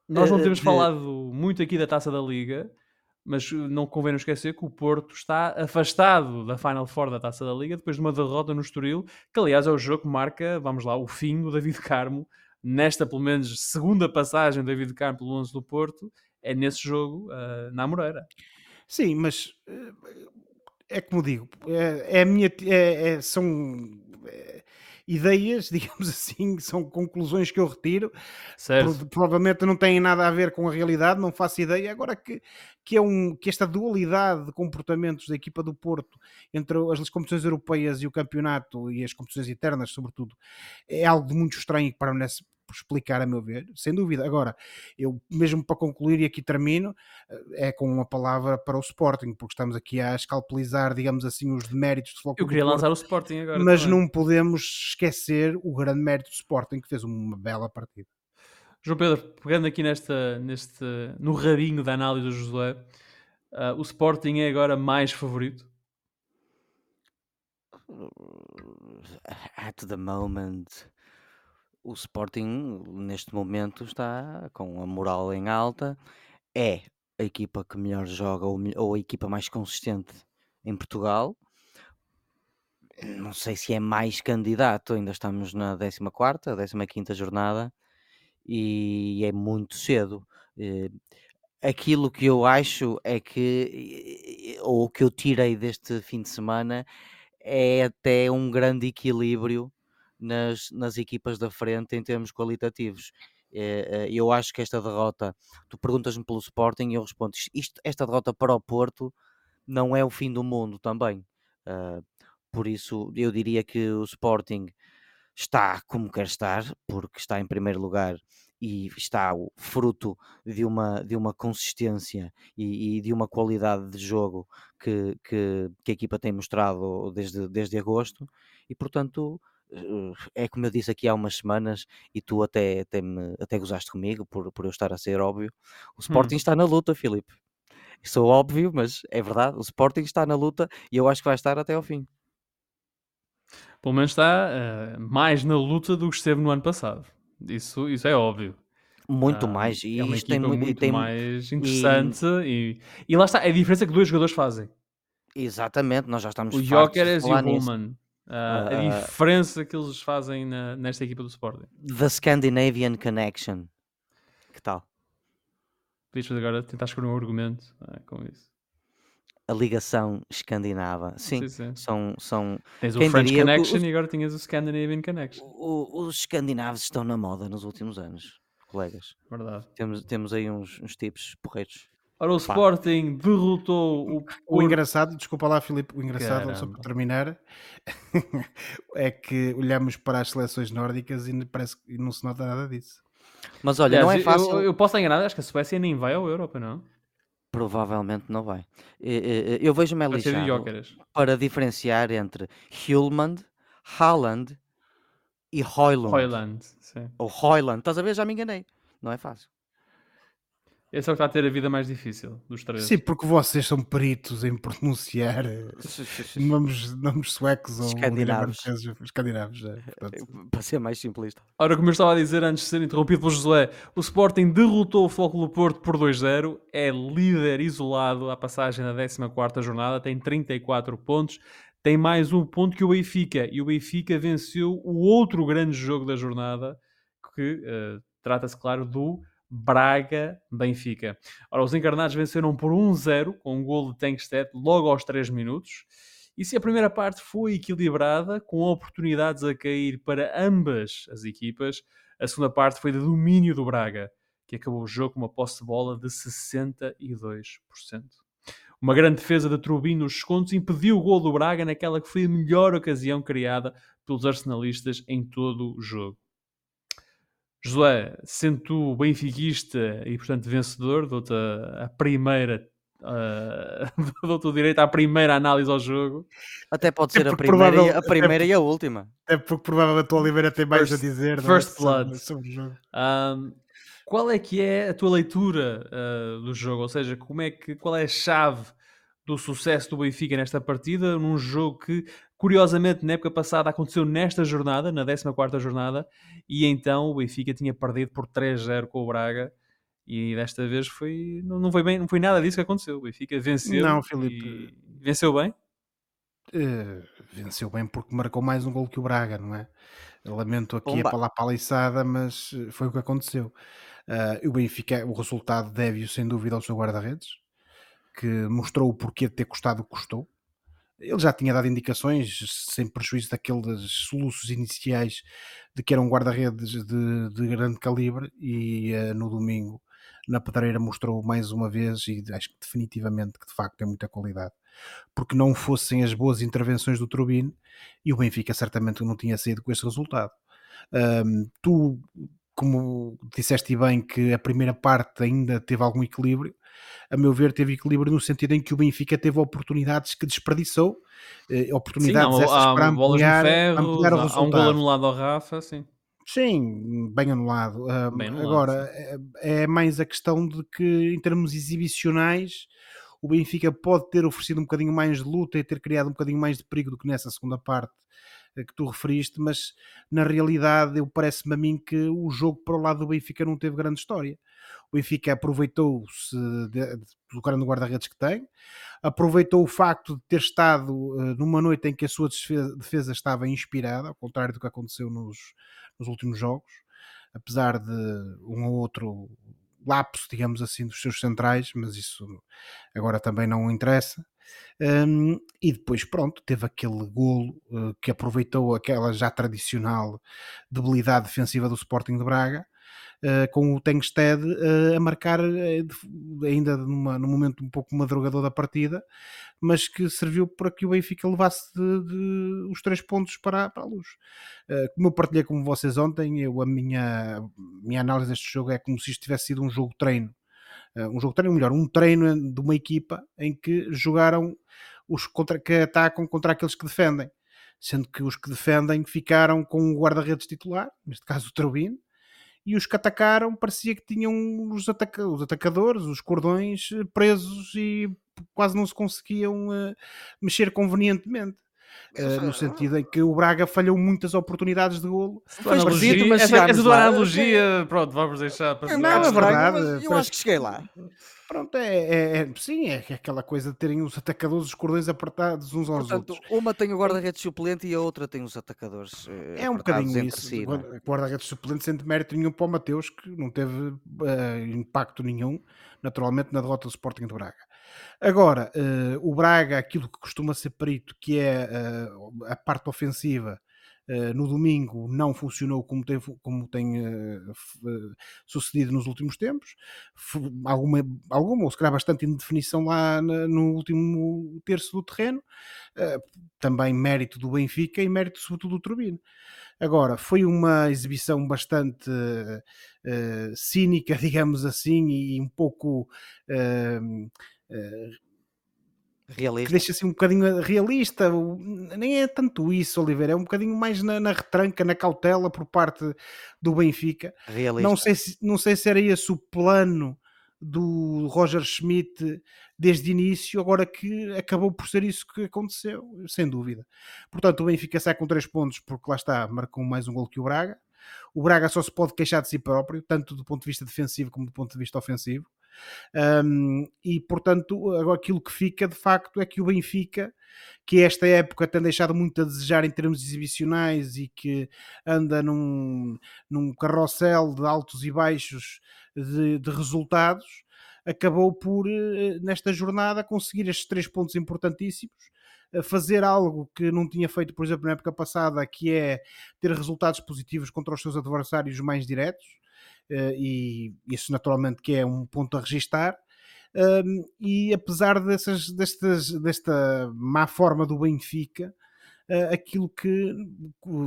nós não
eh,
temos
de-
falado muito aqui da taça da Liga, mas não convém não esquecer que o Porto está afastado da Final Four da taça da Liga depois de uma derrota no Estoril, que aliás é o jogo que marca, vamos lá, o fim do David Carmo. Nesta, pelo menos, segunda passagem do David Carmo pelo 11 do Porto, é nesse jogo, uh, na Moreira.
Sim, mas eh, é como digo, é, é a minha, é- é- são eh, ideias, digamos assim, são conclusões que eu retiro.
Certo?
Pro- provavelmente não têm nada a ver com a realidade, não faço ideia. Agora que, que, é um, que esta dualidade de comportamentos da equipa do Porto entre as competições europeias e o campeonato e as competições internas, sobretudo, é algo muito estranho que permanece por explicar, a meu ver, sem dúvida. Agora, eu mesmo para concluir, e aqui termino, eh, é com uma palavra para o Sporting, porque estamos aqui a escalpelizar, digamos assim, os deméritos do Futebol
Eu queria lançar o Sporting agora.
mas
também.
não podemos esquecer o grande mérito do Sporting, que fez uma bela partida.
João Pedro, pegando aqui nesta, neste, no rabinho da análise do Josué, uh, o Sporting é agora mais favorito?
At the moment, o Sporting neste momento está com a moral em alta. É a equipa que melhor joga ou, ou a equipa mais consistente em Portugal. Não sei se é mais candidato, ainda estamos na 14ª, 15ª jornada e é muito cedo. Eh, Aquilo que eu acho é que, eh, ou o que eu tirei deste fim de semana, é até um grande equilíbrio nas, nas equipas da frente em termos qualitativos. Eh, eh, Eu acho que esta derrota, tu perguntas-me pelo Sporting e eu respondo, isto, esta derrota para o Porto não é o fim do mundo também. Ah, por isso, eu diria que o Sporting está como quer estar, porque está em primeiro lugar e está o fruto de uma, de uma consistência e, e de uma qualidade de jogo que, que, que a equipa tem mostrado desde, desde agosto e portanto eh, é como eu disse aqui há umas semanas e tu até, até, me, até gozaste comigo por, por eu estar a ser óbvio o Sporting está na luta Filipe sou óbvio mas é verdade o Sporting está na luta e eu acho que vai estar até ao fim
Pelo menos está uh, mais na luta do que esteve no ano passado. Isso, isso é óbvio.
muito
Ah,
mais e
é uma
isto tem, e
muito
tem
mais interessante e... E, lá está, é a diferença que dois jogadores fazem.
exatamente nós já estamos
O Jokeres e o
falar
Ah, a
ah.
diferença que eles fazem na- nesta equipa do Sporting.
The Scandinavian Connection que tal?
Podias fazer agora tentar escolher um argumento ah, com isso.
a ligação escandinava. Sim,
Sim, sim.
São, são
Tens
Quem
o French
diria
Connection
os-
e agora tinhas o Scandinavian Connection.
o- os escandinavos estão na moda nos últimos anos, colegas.
Verdade.
Temos, temos aí uns, uns tipos porreiros.
Ora, o Sporting derrotou o
O engraçado, desculpa lá, Filipe, o engraçado, só
Caramba.
para terminar, é que olhamos para as seleções nórdicas e parece que não se nota nada disso.
Mas olha, não é fácil.
Eu, eu posso estar enganado, acho que a Suécia nem vai ao Europa, não?
Provavelmente não vai. Eu vejo-me
Vai ser de
lixado
Jóqueres.
para diferenciar entre Hulmand, Haaland e Hoylund.
Hoyland, sim.
Ou Hoyland. Estás a ver? Já me enganei. Não é fácil.
Esse é o que está a ter a vida mais difícil dos três.
Sim, porque vocês são peritos em pronunciar eh, nomes, nomes suecos ou
Escandinavos.
escandinavos. é, portanto,
Para ser mais simplista.
Ora, como eu estava a dizer antes de ser interrompido pelo Josué, o Sporting derrotou o Futebol do Porto por 2-0, é líder isolado à passagem da 14ª jornada, tem 34 pontos, tem mais um ponto que o Benfica, e o Benfica venceu o outro grande jogo da jornada, que eh, trata-se, claro, do Braga-Benfica. Ora, os encarnados venceram por 1-0, com um gol de Tankstedt logo aos 3 minutos, e se a primeira parte foi equilibrada, com oportunidades a cair para ambas as equipas, a segunda parte foi de domínio do Braga, que acabou o jogo com uma posse de bola de 62%. Uma grande defesa de Trubin nos descontos impediu o gol do Braga naquela que foi a melhor ocasião criada pelos arsenalistas em todo o jogo. Josué, sendo tu benfiquista e, portanto, vencedor, dou-te a, a primeira Uh, Dou-te o direito à primeira análise ao jogo.
Até pode ser a primeira, e, a primeira e a última.
É porque provavelmente o Oliveira tem mais
First-
a dizer. não é?
First
Sobre-
Blood.
sobre o jogo.
Um, qual é que é a tua leitura uh, do jogo? Ou seja, como é que, qual é a chave do sucesso do Benfica nesta partida, num jogo que, curiosamente, na época passada aconteceu nesta jornada, na 14ª jornada, e então o Benfica tinha perdido por 3-0 com o Braga, e desta vez foi, não, não foi bem, não foi nada disso que aconteceu. O Benfica venceu
Não, Filipe.
e venceu bem.
Eh, venceu bem porque marcou mais um gol que o Braga, não é? Lamento aqui a pala paliçada, mas eh, foi o que aconteceu. E o Benfica, o resultado deve-o sem dúvida ao seu guarda-redes, que mostrou o porquê de ter custado o que custou. Ele já tinha dado indicações, sem prejuízo daqueles soluços iniciais, de que era um guarda-redes de, de grande calibre, e eh, no domingo, na pedreira, mostrou mais uma vez, e acho que definitivamente que de facto tem muita qualidade porque não fossem as boas intervenções do Turbine e o Benfica certamente não tinha saído com esse resultado. Ahm, tu, como disseste bem, que a primeira parte ainda teve algum equilíbrio, a meu ver, teve equilíbrio no sentido em que o Benfica teve oportunidades que desperdiçou, eh,
Sim,
oportunidades
há,
essas
há
para ampliar,
ferro,
ampliar o
há, há um gol
resultado.
anulado ao Rafa, sim.
Sim, bem anulado. Ah,
Bem anulado,
Agora, é, é mais a questão de que, em termos exibicionais, o Benfica pode ter oferecido um bocadinho mais de luta e ter criado um bocadinho mais de perigo do que nessa segunda parte que tu referiste, mas na realidade eu parece-me a mim que o jogo para o lado do Benfica não teve grande história. O Benfica aproveitou-se do grande guarda-redes que tem, aproveitou o facto de ter estado eh, numa noite em que a sua defesa estava inspirada, ao contrário do que aconteceu nos, nos últimos jogos, apesar de um ou outro lapso, digamos assim, dos seus centrais, mas isso agora também não interessa. Um, e depois, pronto, teve aquele golo uh, que aproveitou aquela já tradicional debilidade defensiva do Sporting de Braga, uh, com o Tengsted uh, a marcar uh, ainda numa, num momento um pouco madrugador da partida, mas que serviu para que o Benfica levasse de- de os três pontos para, para a luz. Como eu partilhei com vocês ontem, eu, a minha, minha análise deste jogo é como se isto tivesse sido um jogo treino. Uh, um jogo de treino, melhor, um treino de uma equipa em que jogaram os contra, que atacam contra aqueles que defendem. Sendo que os que defendem ficaram com o guarda-redes titular, neste caso o Trubin, e os que atacaram parecia que tinham os, ataca- os atacadores, os cordões eh, presos e quase não se conseguiam eh, mexer convenientemente. Eh, no sentido em que o Braga falhou muitas oportunidades de golo.
Analogia-
mas
essa,
chegámos
essa tua
lá.
analogia, pronto, vamos deixar para
Não,
É
é verdade,
mas eu acho que cheguei lá.
Pronto, é, é- é- sim, é aquela coisa de terem os atacadores, os cordões apertados uns aos
Portanto,
outros.
uma tem o guarda-redes suplente e a outra tem os atacadores eh,
É um bocadinho isso.
si, é?
guarda- Guarda-redes suplente sem mérito nenhum para o Mateus, que não teve eh, impacto nenhum, naturalmente, na derrota do Sporting de Braga. Agora, eh, o Braga, aquilo que costuma ser perito, que é eh, a parte ofensiva, eh, no domingo não funcionou como tem, como tem f- sucedido nos últimos tempos. Fu- alguma, alguma, ou se calhar bastante indefinição lá na- no último terço do terreno. Também mérito do Benfica e mérito sobretudo do Turbino. Agora, foi uma exibição bastante cínica, digamos assim, e um pouco eh, que
Realista.
deixa assim um bocadinho realista. Nem é tanto isso, Oliveira, é um bocadinho mais na, na retranca, na cautela por parte do Benfica.
realista.
Não sei, se, não sei se era esse o plano do Roger Schmidt desde o início, agora que acabou por ser isso que aconteceu, sem dúvida. Portanto, o Benfica sai com 3 pontos, porque lá está, marcou mais um gol que o Braga. O Braga só se pode queixar de si próprio, tanto do ponto de vista defensivo como do ponto de vista ofensivo. Um, e portanto, agora aquilo que fica de facto é que o Benfica, que esta época tem deixado muito a desejar em termos exibicionais e que anda num, num carrossel de altos e baixos de, de resultados, acabou por, eh, nesta jornada, conseguir estes três pontos importantíssimos. Fazer algo que não tinha feito, por exemplo, na época passada, que é ter resultados positivos contra os seus adversários mais diretos, e isso naturalmente que é um ponto a registar. E apesar dessas, destas, desta má forma do Benfica, uh, aquilo que,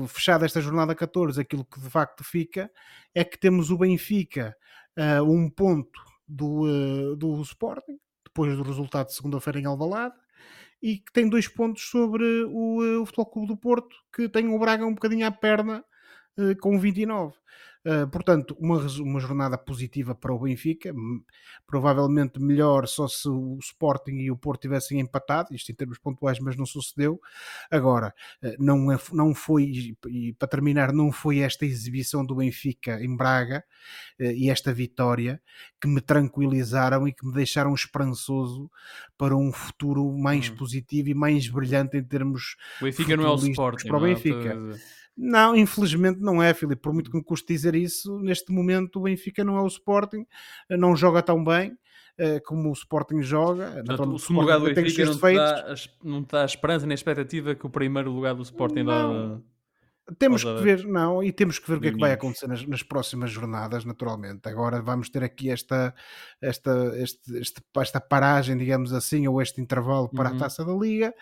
fechada esta jornada 14, aquilo que de facto fica é que temos o Benfica a um ponto do, do Sporting, depois do resultado de segunda-feira em Alvalade, e que tem dois pontos sobre o, eh, o Futebol Clube do Porto, que tem o Braga um bocadinho à perna eh, com 29. Uh, portanto, uma, uma jornada positiva para o Benfica, provavelmente melhor só se o Sporting e o Porto tivessem empatado, isto em termos pontuais, mas não sucedeu. Agora, uh, não, é, não foi, e para terminar, não foi esta exibição do Benfica em Braga uh, e esta vitória que me tranquilizaram e que me deixaram esperançoso para um futuro mais hum. positivo e mais brilhante em termos.
O Benfica não é o Sporting.
Para o é? Benfica. Não, infelizmente não é, Filipe. Por muito que me custe dizer isso, neste momento o Benfica não é o Sporting, não joga tão bem uh, como o Sporting joga.
Portanto, o segundo lugar do Benfica não te, dá, não te dá esperança nem expectativa que o primeiro lugar do Sporting não. dá
temos que ver, não, e temos que ver o que é que vai acontecer nas, nas, próximas jornadas, naturalmente. Agora vamos ter aqui esta, esta, este, este, esta paragem, digamos assim, ou este intervalo para uhum. a taça da Liga.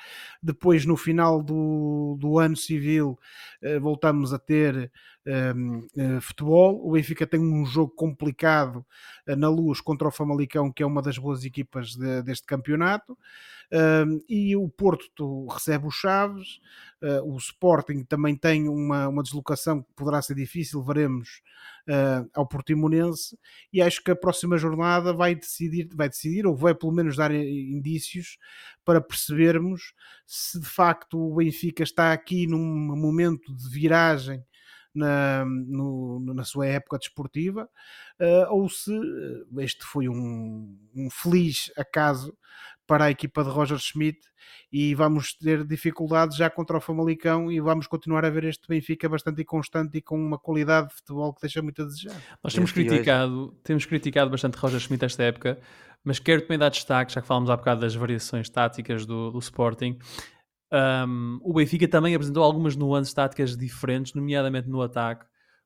Depois, no final do, do ano civil, eh, voltamos a ter futebol. O Benfica tem um jogo complicado uh, na luz contra o Famalicão, que é uma das boas equipas de, deste campeonato. Um, e o Porto recebe os Chaves, uh, o Sporting também tem uma, uma deslocação que poderá ser difícil, veremos ao Portimonense, e acho que a próxima jornada vai decidir, vai decidir, ou vai pelo menos dar indícios para percebermos se de facto o Benfica está aqui num momento de viragem na, no, na sua época desportiva, uh, ou se este foi um, um feliz acaso para a equipa de Roger Schmidt e vamos ter dificuldades já contra o Famalicão e vamos continuar a ver este Benfica bastante inconstante e com uma qualidade de futebol que deixa muito a desejar.
Nós temos criticado, temos criticado bastante Roger Schmidt esta época, mas quero também dar destaque, já que falamos há bocado das variações táticas do, do Sporting, um, o Benfica também apresentou algumas nuances táticas diferentes, nomeadamente no ataque,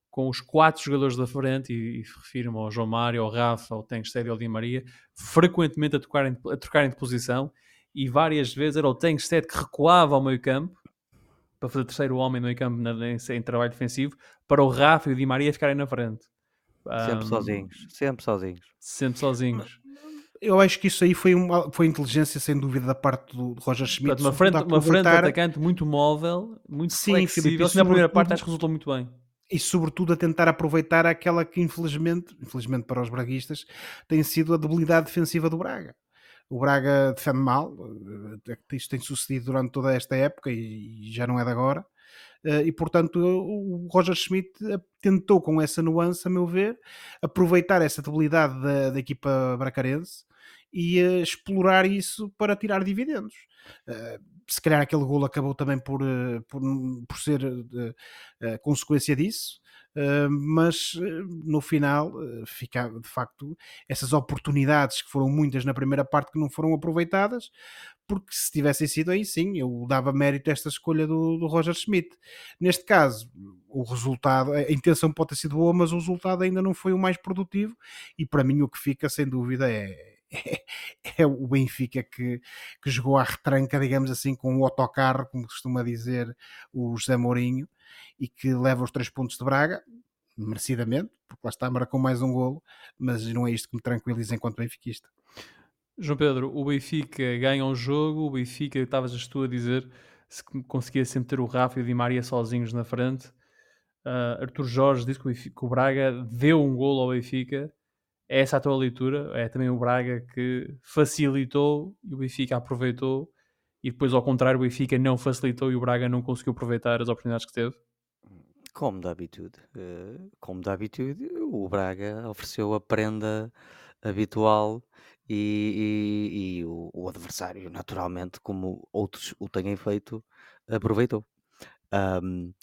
com os quatro jogadores da frente, e, e refiro-me ao João Mário, ao Rafa, ao Tengsted e ao Di Maria, frequentemente a, tocarem, a trocarem de posição, e várias vezes era o Tengsted que recuava ao meio campo, para fazer terceiro homem no meio campo em, em, trabalho defensivo, para o Rafa e o Di Maria ficarem na frente.
Sempre um, sozinhos, sempre sozinhos.
Sempre sozinhos
eu acho que isso aí foi, uma, foi inteligência, sem dúvida, da parte do, do Roger Schmidt.
Portanto, uma, frente, uma frente atacante muito móvel, muito Sim, flexível. Filipe, na primeira parte acho que resultou muito bem.
E sobretudo a tentar aproveitar aquela que infelizmente, infelizmente para os braguistas, tem sido a debilidade defensiva do Braga. O Braga defende mal, eh, isto tem sucedido durante toda esta época e já não é de agora. Eh, e portanto o Roger Schmidt tentou com essa nuance, a meu ver, aproveitar essa debilidade da, da equipa bracarense e explorar isso para tirar dividendos. Uh, se calhar aquele golo acabou também por, uh, por, por, ser consequência disso, mas no final fica de facto essas oportunidades que foram muitas na primeira parte que não foram aproveitadas, porque se tivessem sido aí sim, eu dava mérito a esta escolha do, do Roger Schmidt. Neste caso, o resultado, a intenção pode ter sido boa, mas o resultado ainda não foi o mais produtivo, e para mim o que fica sem dúvida é é, é o Benfica que, que jogou à retranca, digamos assim, com o autocarro, como costuma dizer o José Mourinho, e que leva os três pontos de Braga, merecidamente, porque lá está, marcou mais um golo, mas não é isto que me tranquiliza enquanto benfiquista.
João Pedro, o Benfica ganha um jogo, o Benfica, estavas tu a dizer, se conseguia sempre ter o Rafa e o Di Maria sozinhos na frente. Uh, Arthur Jorge disse que o, Benfica, que o Braga deu um golo ao Benfica é essa a tua leitura? É também o Braga que facilitou e o Benfica aproveitou, e depois, ao contrário, o Benfica não facilitou e o Braga não conseguiu aproveitar as oportunidades que teve?
Como de habitude, eh, como de habitude, o Braga ofereceu a prenda habitual e, e, e o, o, adversário, naturalmente, como outros o tenham feito, aproveitou. Um,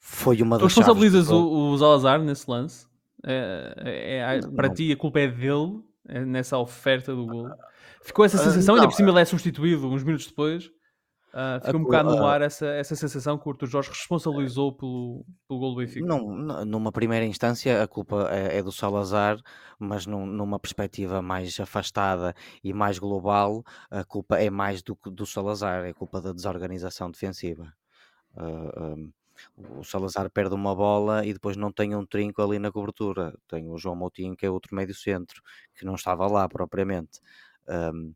foi uma das.
Responsabilizas o, o Salazar nesse lance? É, é, é, para não. ti a culpa é dele é nessa oferta do gol. Ficou essa ah, sensação, uh, ainda por cima ele é substituído uns minutos depois. Uh, ficou um bocado no ar essa, essa sensação que o Arthur Jorge responsabilizou pelo, pelo gol do Benfica.
Não, numa primeira instância a culpa é, é do Salazar, mas num, numa perspectiva mais afastada e mais global, a culpa é mais do, do Salazar, é culpa da desorganização defensiva. Uh, um, o Salazar perde uma bola e depois não tem um trinco ali na cobertura. Tem o João Moutinho, que é outro médio centro, que não estava lá propriamente. Um,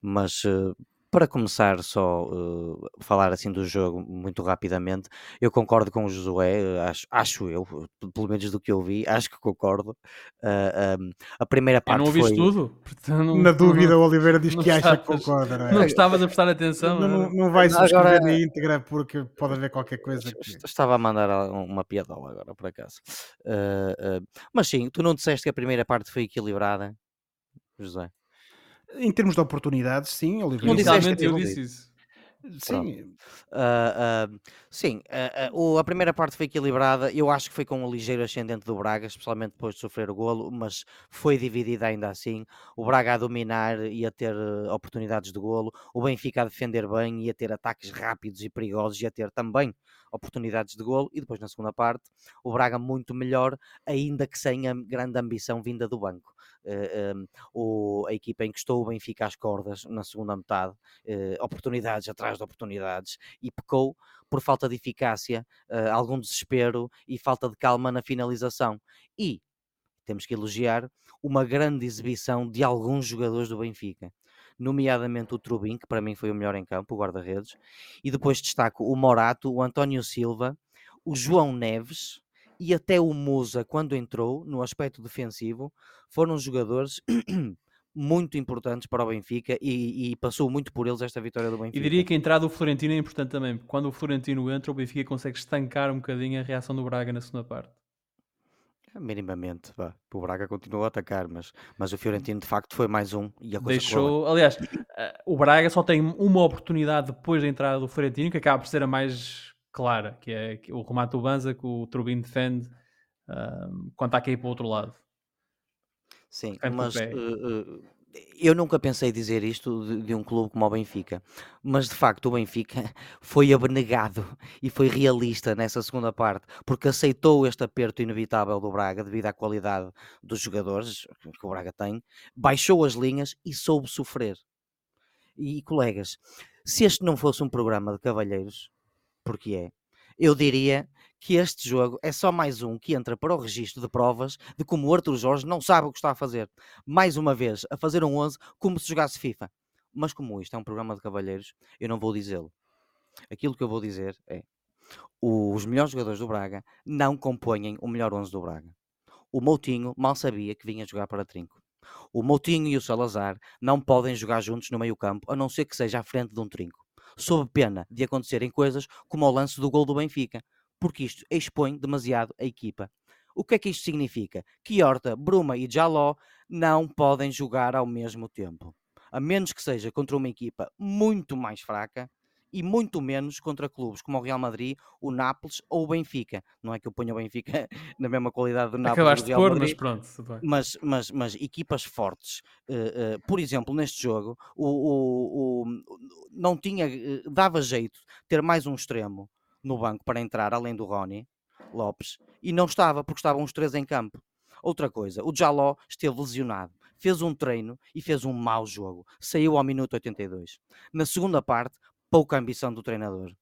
mas uh, para começar, só uh, falar assim do jogo muito rapidamente, eu concordo com o Josué, acho, acho eu, pelo menos do que eu vi, acho que concordo. Uh, um, a primeira parte
eu não ouviste
foi...
tudo?
Não, Na dúvida, o Oliveira diz que acha que concorda.
Não, é? não estavas a prestar atenção.
Não, não, não vai subscrever agora... na íntegra porque pode haver qualquer coisa. Que...
Estava a mandar uma piadola agora, por acaso. Uh, mas sim, tu não disseste que a primeira parte foi equilibrada, José?
Em termos de oportunidades, sim, Oliveira.
Inicialmente eu disse isso.
Sim,
uh, uh, sim uh, a primeira parte foi equilibrada. Eu acho que foi com um ligeiro ascendente do Braga, especialmente depois de sofrer o golo, mas foi dividida ainda assim. O Braga a dominar e a ter oportunidades de golo, o Benfica a defender bem e a ter ataques rápidos e perigosos e a ter também oportunidades de golo. E depois na segunda parte, o Braga muito melhor, ainda que sem a grande ambição vinda do banco. Uh, um, o, a equipa encostou o Benfica às cordas na segunda metade, uh, oportunidades atrás de oportunidades, e pecou por falta de eficácia, uh, algum desespero e falta de calma na finalização. E temos que elogiar uma grande exibição de alguns jogadores do Benfica, nomeadamente o Trubin, que para mim foi o melhor em campo, o guarda-redes, e depois destaco o Morato, o António Silva, o João Neves, e até o Musa, quando entrou no aspecto defensivo, foram jogadores muito importantes para o Benfica e, e, passou muito por eles esta vitória do Benfica.
E diria que a entrada do Florentino é importante também, porque quando o Florentino entra, o Benfica consegue estancar um bocadinho a reação do Braga na segunda parte.
É, minimamente, vá. o Braga continuou a atacar, mas, mas o Fiorentino de facto foi mais um e a
coisa Deixou, aliás, eh, o Braga só tem uma oportunidade depois da entrada do Fiorentino, que acaba por ser a mais clara, que é o remate do Banza que o Turbin defende uh, quando está aqui para o outro lado.
Sim, mas uh, uh, eu nunca pensei dizer isto de, de, um clube como o Benfica, mas de facto o Benfica foi abnegado e foi realista nessa segunda parte, porque aceitou este aperto inevitável do Braga devido à qualidade dos jogadores que o Braga tem, baixou as linhas e soube sofrer. E colegas, se este não fosse um programa de cavalheiros, porque é, eu diria que este jogo é só mais um que entra para o registro de provas de como o Arthur Jorge não sabe o que está a fazer. Mais uma vez, a fazer um 11 como se jogasse FIFA. Mas como isto é um programa de cavalheiros, eu não vou dizê-lo. Aquilo que eu vou dizer é os melhores jogadores do Braga não compõem o melhor 11 do Braga. O Moutinho mal sabia que vinha jogar para Trinco. O Moutinho e o Salazar não podem jogar juntos no meio campo, a não ser que seja à frente de um Trinco sob pena de acontecerem coisas como o lance do gol do Benfica, porque isto expõe demasiado a equipa. O que é que isto significa? Que Horta, Bruma e Jaló não podem jogar ao mesmo tempo. A menos que seja contra uma equipa muito mais fraca e muito menos contra clubes como o Real Madrid, o Nápoles ou o Benfica. Não é que eu ponha o Benfica na mesma qualidade do Nápoles
Acabaste
do Real
pôr,
Madrid,
mas pronto.
Mas, mas, mas equipas fortes, uh, uh, por exemplo, neste jogo, o, o, o não tinha, uh, dava jeito ter mais um extremo no banco para entrar, além do Rony Lopes, e não estava, porque estavam os três em campo. Outra coisa, o Jaló esteve lesionado, fez um treino e fez um mau jogo. Saiu ao minuto 82. Na segunda parte, pouca ambição do treinador.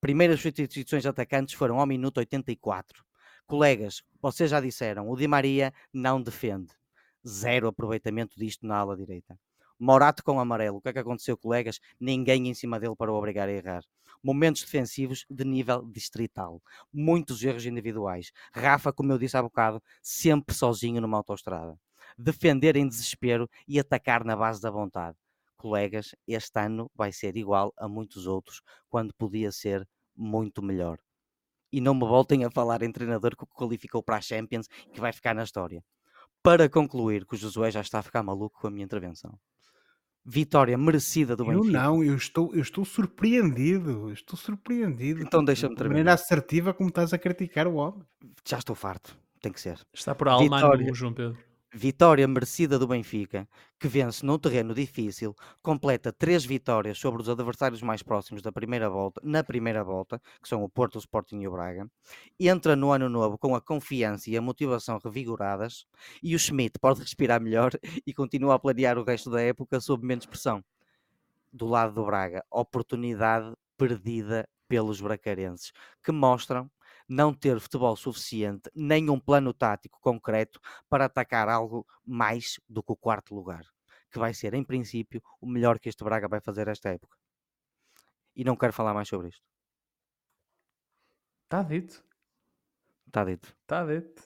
Primeiras substituições de atacantes foram ao minuto 84. Colegas, vocês já disseram, o Di Maria não defende. Zero aproveitamento disto na ala direita. Morato com amarelo. O que é que aconteceu, colegas? Ninguém em cima dele para o obrigar a errar. Momentos defensivos de nível distrital. Muitos erros individuais. Rafa, como eu disse há bocado, sempre sozinho numa autoestrada. Defender em desespero e atacar na base da vontade colegas, este ano vai ser igual a muitos outros, quando podia ser muito melhor. E não me voltem a falar em treinador que qualificou para a Champions e que vai ficar na história. Para concluir, que o Josué já está a ficar maluco com a minha intervenção. Vitória merecida do Benfica.
Eu não, eu estou, eu estou surpreendido. Estou surpreendido.
Então deixa-me terminar.
De maneira assertiva como estás a criticar o homem.
Já estou farto. Tem que ser.
Está por Alemanha, João Pedro.
Vitória merecida do Benfica, que vence num terreno difícil, completa três vitórias sobre os adversários mais próximos da primeira volta, na primeira volta, que são o Porto, o Sporting e o Braga, entra no ano novo com a confiança e a motivação revigoradas, e o Schmidt pode respirar melhor e continua a planear o resto da época sob menos pressão. Do lado do Braga, oportunidade perdida pelos bracarenses, que mostram não ter futebol suficiente, nem um plano tático concreto para atacar algo mais do que o quarto lugar. que vai ser, em princípio, o melhor que este Braga vai fazer esta época. E não quero falar mais sobre isto.
Está dito.
Está dito.
Está dito.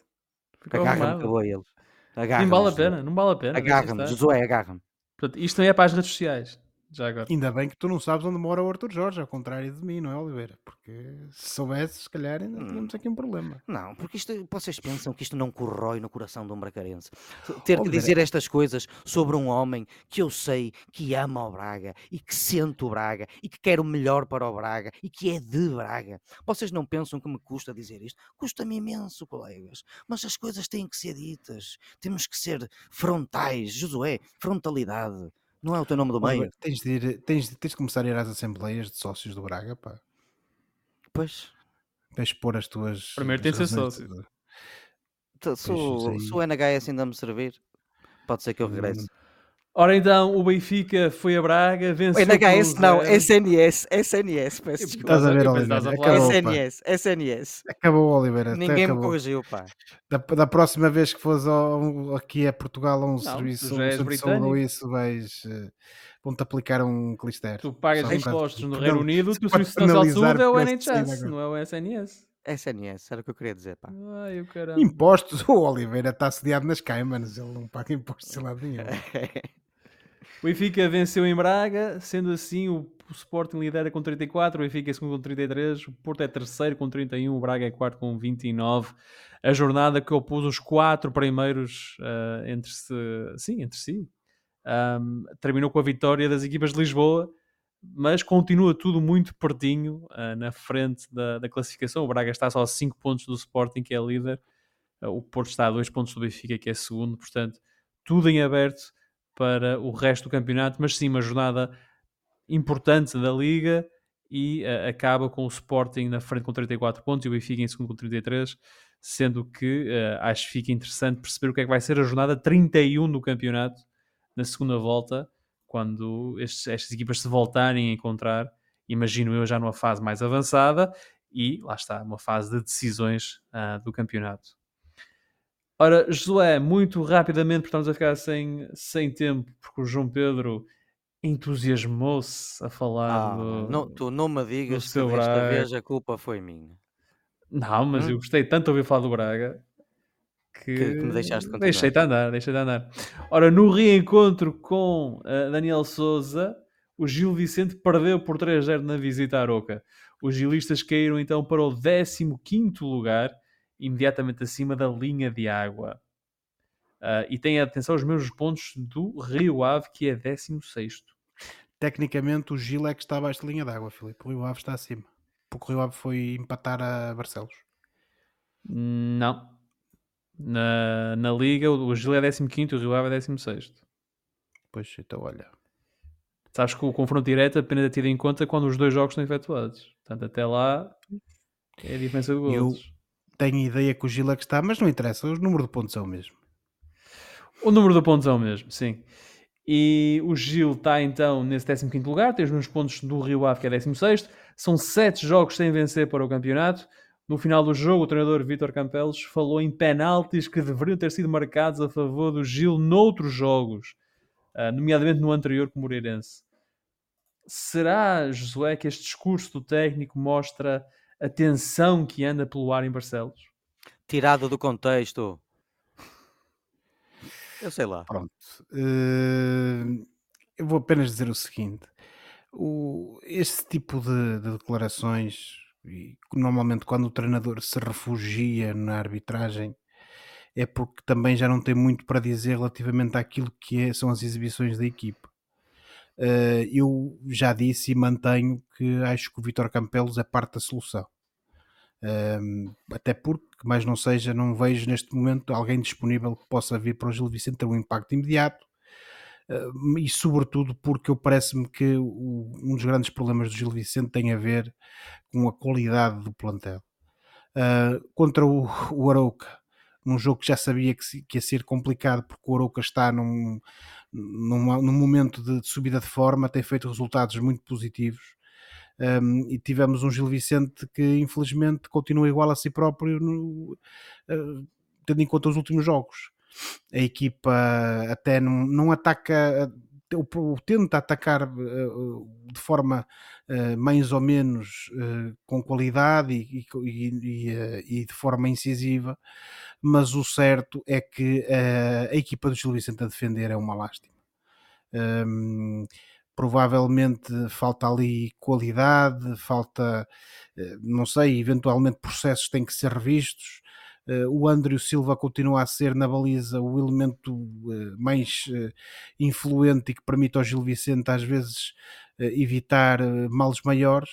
Agarra-me
arrumado.
que eu vou a eles.
Nem
Agarra-me.
vale a pena, não vale a pena. deixa
Agarra-me. Josué, agarra-me.
Portanto, isto não é para as redes sociais. Já agora.
Ainda bem que tu não sabes onde mora o Arthur Jorge, ao contrário de mim, não é, Oliveira? Porque se soubesses, se calhar ainda
Hum.
tínhamos aqui um problema.
Não, porque isto, vocês pensam que isto não corrói no coração de um bracarense. Ter que
Oliveira.
dizer estas coisas sobre um homem que eu sei que ama o Braga e que sente o Braga e que quer o melhor para o Braga e que é de Braga. Vocês não pensam que me custa dizer isto? Custa-me imenso, colegas. Mas as coisas têm que ser ditas. Temos que ser frontais. Josué, frontalidade. Não é o teu nome do meio?
Tens, de ir, tens, de- tens de começar a ir às assembleias de sócios do Braga, pá.
Pois.
Para expor as tuas.
Primeiro tem de ser sócio.
de-
t- Se o, NHS ainda me servir, pode ser que eu
Hum,
regresse.
Ora então, o Benfica foi a Braga, venceu.
NHS
por
não. SNS, SNS, peço desculpa.
Estás a ver, Oliveira?
estás a falar-
Acabou, pá.
SNS, SNS.
Acabou, Oliveira.
Ninguém me
acabou.
corrigiu, pá.
Da, da próxima vez que fores ao- aqui a Portugal a um
tu
serviço, um de
britânico.
isso, vais. eh, Vão-te aplicar um clister.
Tu pagas impostos no Reino
não-
Unido,
para
Serviço de
penalizar
Saúde é o NHS, não é o SNS.
SNS, era o que eu queria dizer, pá.
Ai, o caramba.
Impostos, o Oliveira está sediado nas Caimans, ele não paga impostos em lado nenhum.
O Benfica venceu em Braga, sendo assim o Sporting lidera com 34, o Benfica é segundo com 33, o Porto é terceiro com 31, o Braga é quarto com 29. A jornada que opôs os quatro primeiros ah, entre si, sim, entre si. Ahm, terminou com a vitória das equipas de Lisboa, mas continua tudo muito pertinho ah, na frente da, da classificação. O Braga está só a 5 pontos do Sporting, que é líder. Ah, o Porto está a 2 pontos do Benfica, que é segundo. Portanto, tudo em aberto para o resto do campeonato, mas sim uma jornada importante da Liga e ah, acaba com o Sporting na frente com 34 pontos e o Benfica em segundo com 33, sendo que ah, acho que fica interessante perceber o que é que vai ser a jornada 31 do campeonato na segunda volta, quando estes- estas equipas se voltarem a encontrar, imagino eu já numa fase mais avançada e lá está, uma fase de decisões ah, do campeonato. Ora, Josué, muito rapidamente, porque estamos a ficar sem, sem tempo, porque o João Pedro entusiasmou-se a falar
Ah,
do...
não, tu não me digas que
seu
desta
Braga.
vez a culpa foi minha.
Não, mas
Hum?
eu gostei tanto de ouvir falar do Braga que,
Que- que me deixaste continuar.
Deixei-te andar, deixei-te andar. Ora, no reencontro com eh, Daniel Souza, o Gil Vicente perdeu por 3-0 na visita à Aroca. Os gilistas caíram então para o 15º lugar, imediatamente acima da linha de água. Ah, e tem atenção os mesmos pontos do Rio Ave, que é 16º.
Tecnicamente, o Gil é que está abaixo da linha d'água, Filipe. O Rio Ave está acima. Porque o Rio Ave foi empatar a Barcelos.
Não. Na, na Liga, o Gil é 15º e o Rio Ave é 16º.
Pois, então olha.
Sabes que o confronto direto apenas é tido em conta quando os dois jogos estão efetuados. Portanto, até lá é a diferença de gols.
Tenho ideia que o Gil é que está, mas não interessa. O número de pontos é o mesmo.
O número de pontos é o mesmo, sim. E o Gil está então nesse 15 lugar, tem os mesmos pontos do Rio Ave, que é 16. São 7 jogos sem vencer para o campeonato. No final do jogo, o treinador Vítor Campelos falou em penaltis que deveriam ter sido marcados a favor do Gil noutros jogos, ah, nomeadamente no anterior com o Moreirense. Será, Josué, que este discurso do técnico mostra a tensão que anda pelo ar em Barcelos?
Tirado do contexto. Eu sei lá.
Pronto. Eh, eu vou apenas dizer o seguinte: o, esse tipo de, de declarações, e normalmente quando o treinador se refugia na arbitragem, é porque também já não tem muito para dizer relativamente àquilo que é- são as exibições da equipa. Eh, eu já disse e mantenho que acho que o Vitor Campelos é parte da solução. Um, até porque, mais não seja, não vejo neste momento alguém disponível que possa vir para o Gil Vicente ter um impacto imediato uh, e sobretudo porque eu parece-me que um dos grandes problemas do Gil Vicente tem a ver com a qualidade do plantel. Uh, contra o, o Arouca, num jogo que já sabia que, que ia ser complicado porque o Arouca está num, num, num momento de, de subida de forma, tem feito resultados muito positivos. Um, e tivemos um Gil Vicente que infelizmente continua igual a si próprio no, uh, tendo em conta os últimos jogos. A equipa até não, não ataca, tenta atacar uh, de forma uh, mais ou menos com qualidade e, e, e, de forma incisiva, mas o certo é que a equipa do Gil Vicente a defender é uma lástima. Um, provavelmente falta ali qualidade, falta, não sei, eventualmente processos têm que ser revistos. Uh, o Andrew Silva continua a ser na baliza o elemento uh, mais uh, influente e que permite ao Gil Vicente às vezes evitar males maiores.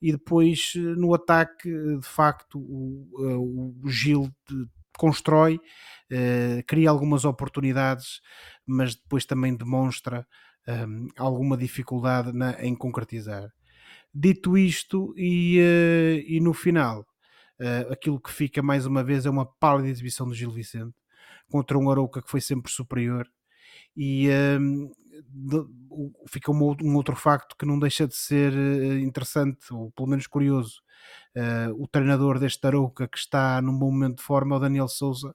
E depois no ataque, de facto, o, o Gil constrói, cria algumas oportunidades, mas depois também demonstra um, alguma dificuldade na, em concretizar. Dito isto, e, e no final, Uh, aquilo que fica mais uma vez é uma pálida exibição do Gil Vicente contra um Arouca que foi sempre superior e uh, de, fica um, outro facto que não deixa de ser uh, interessante ou pelo menos curioso eh, o treinador deste Arouca que está num bom momento de forma é o Daniel Souza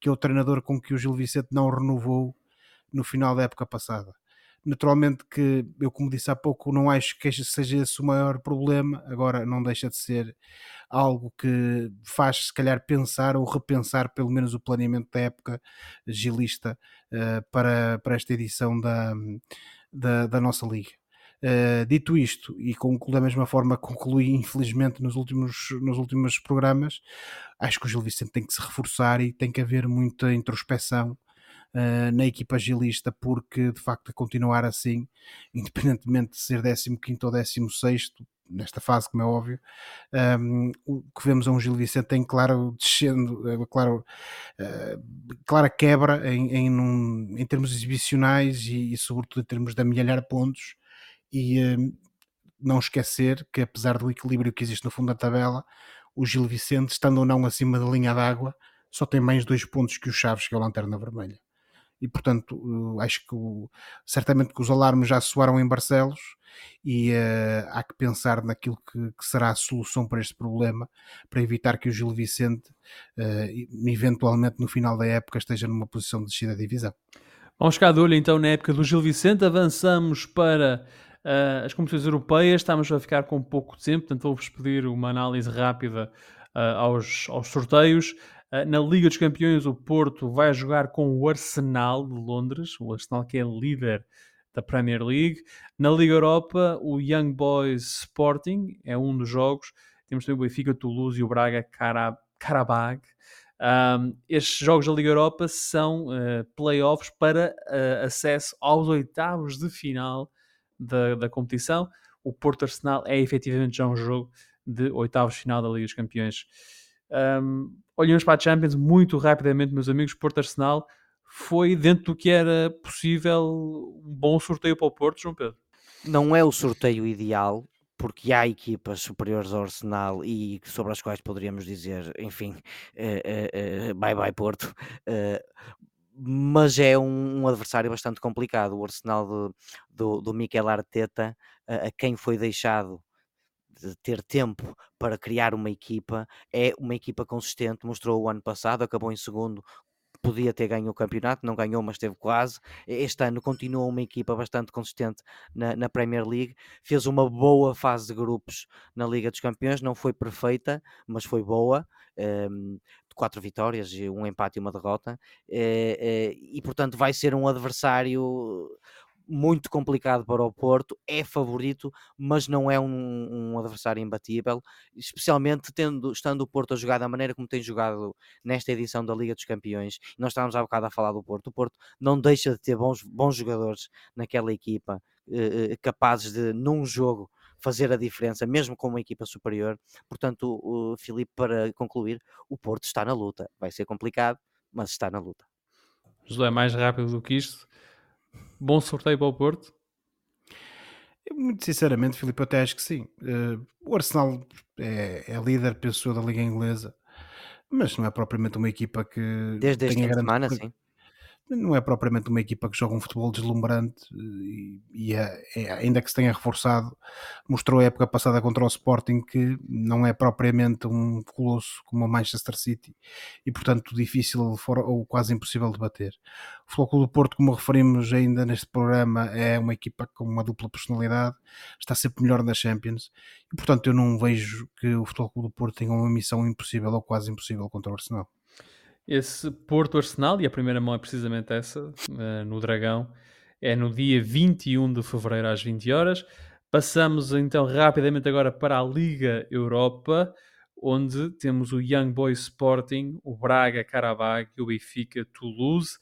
que é o treinador com que o Gil Vicente não renovou no final da época passada Naturalmente que eu, como disse há pouco, não acho que seja esse o maior problema, agora não deixa de ser algo que faz se calhar pensar ou repensar pelo menos o planeamento da época gilista uh, para, para esta edição da, da, da nossa liga. Uh, dito isto, e concluo da mesma forma concluí infelizmente nos últimos, nos últimos programas, acho que o Gil Vicente tem que se reforçar e tem que haver muita introspeção uh, na equipa agilista, porque de facto a continuar assim, independentemente de ser 15 ou 16, nesta fase, como é óbvio, um, o que vemos é um Gil Vicente em claro descendo, eh, claro, uh, clara quebra em, em, em termos exibicionais e, e, sobretudo em termos de amelhar pontos. E um, não esquecer que apesar do equilíbrio que existe no fundo da tabela, o Gil Vicente, estando ou não acima da linha d'água, só tem mais dois pontos que o Chaves, que é o Lanterna Vermelha e portanto acho que certamente que os alarmes já soaram em Barcelos e uh, há que pensar naquilo que, que, será a solução para este problema para evitar que o Gil Vicente uh, eventualmente no final da época esteja numa posição de descida da divisão.
Vamos ficar de olho então na época do Gil Vicente, avançamos para uh, as competições europeias, estamos a ficar com pouco tempo, portanto vou-vos pedir uma análise rápida aos, aos sorteios. Ah, na Liga dos Campeões, o Porto vai jogar com o Arsenal de Londres, o Arsenal que é líder da Premier League. Na Liga Europa, o Young Boys Sporting é um dos jogos. Temos também o Benfica, Toulouse e o Braga Karabag. Um, estes jogos da Liga Europa são uh, playoffs para uh, acesso aos oitavos de final da, da competição. O Porto Arsenal é efetivamente já um jogo de oitavos de final da Liga dos Campeões. Um, olhamos para a Champions muito rapidamente, meus amigos. Porto Arsenal foi dentro do que era possível um bom sorteio para o Porto, João Pedro.
Não é o sorteio ideal, porque há equipas superiores ao Arsenal e sobre as quais poderíamos dizer, enfim, uh, uh, uh, bye bye Porto. mas é um, adversário bastante complicado. O Arsenal do, do, do Arteta, a quem foi deixado de ter tempo para criar uma equipa, é uma equipa consistente, mostrou o ano passado, acabou em segundo, podia ter ganho o campeonato, não ganhou, mas teve quase. Este ano continua uma equipa bastante consistente na, na, Premier League, fez uma boa fase de grupos na Liga dos Campeões, não foi perfeita, mas foi boa. Um, quatro vitórias, um empate e uma derrota, eh, eh, e portanto vai ser um adversário muito complicado para o Porto, é favorito, mas não é um, um, adversário imbatível, especialmente tendo, estando o Porto a jogar da maneira como tem jogado nesta edição da Liga dos Campeões. Nós estávamos há bocado a falar do Porto. O Porto não deixa de ter bons, bons jogadores naquela equipa, eh, eh capazes de, num jogo, fazer a diferença, mesmo com uma equipa superior. Portanto, o Filipe, para concluir, o Porto está na luta. Vai ser complicado, mas está na luta.
José, mais rápido do que isto, Bom sorteio para o Porto?
Muito sinceramente, Filipe, eu até acho que sim. Uh, o Arsenal é, é, líder, penso eu, da Liga Inglesa, mas não é propriamente uma equipa que.
Desde esta semana, sim.
Não é propriamente uma equipa que joga um futebol deslumbrante e, e é, é, ainda que se tenha reforçado, mostrou a época passada contra o Sporting que não é propriamente um colosso como o Manchester City e portanto difícil ou quase impossível de bater. O Futebol do Porto, como referimos ainda neste programa, é uma equipa com uma dupla personalidade, está sempre melhor na Champions e portanto eu não vejo que o Futebol do Porto tenha uma missão impossível ou quase impossível contra o Arsenal.
Esse Porto Arsenal, e a primeira mão é precisamente essa, uh, no Dragão, é no dia 21 de fevereiro às 20 horas. Passamos então rapidamente agora para a Liga Europa, onde temos o Young Boys Sporting, o Braga Karabakh e o Benfica Toulouse.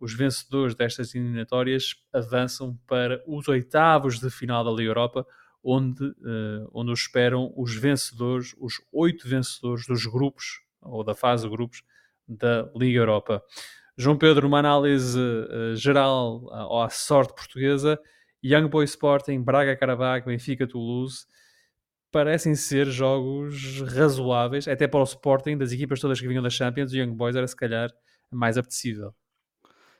Os vencedores destas eliminatórias avançam para os oitavos de final da Liga Europa, onde, uh, onde esperam os vencedores, os oito vencedores dos grupos, ou da fase de grupos, da Liga Europa. João Pedro, uma análise uh, geral uh, à sorte portuguesa. Young Boy Sporting, Braga Caravaggio, Benfica Toulouse parecem ser jogos razoáveis, até para o Sporting, das equipas todas que vinham da Champions, o Young Boys era se calhar mais apetecível.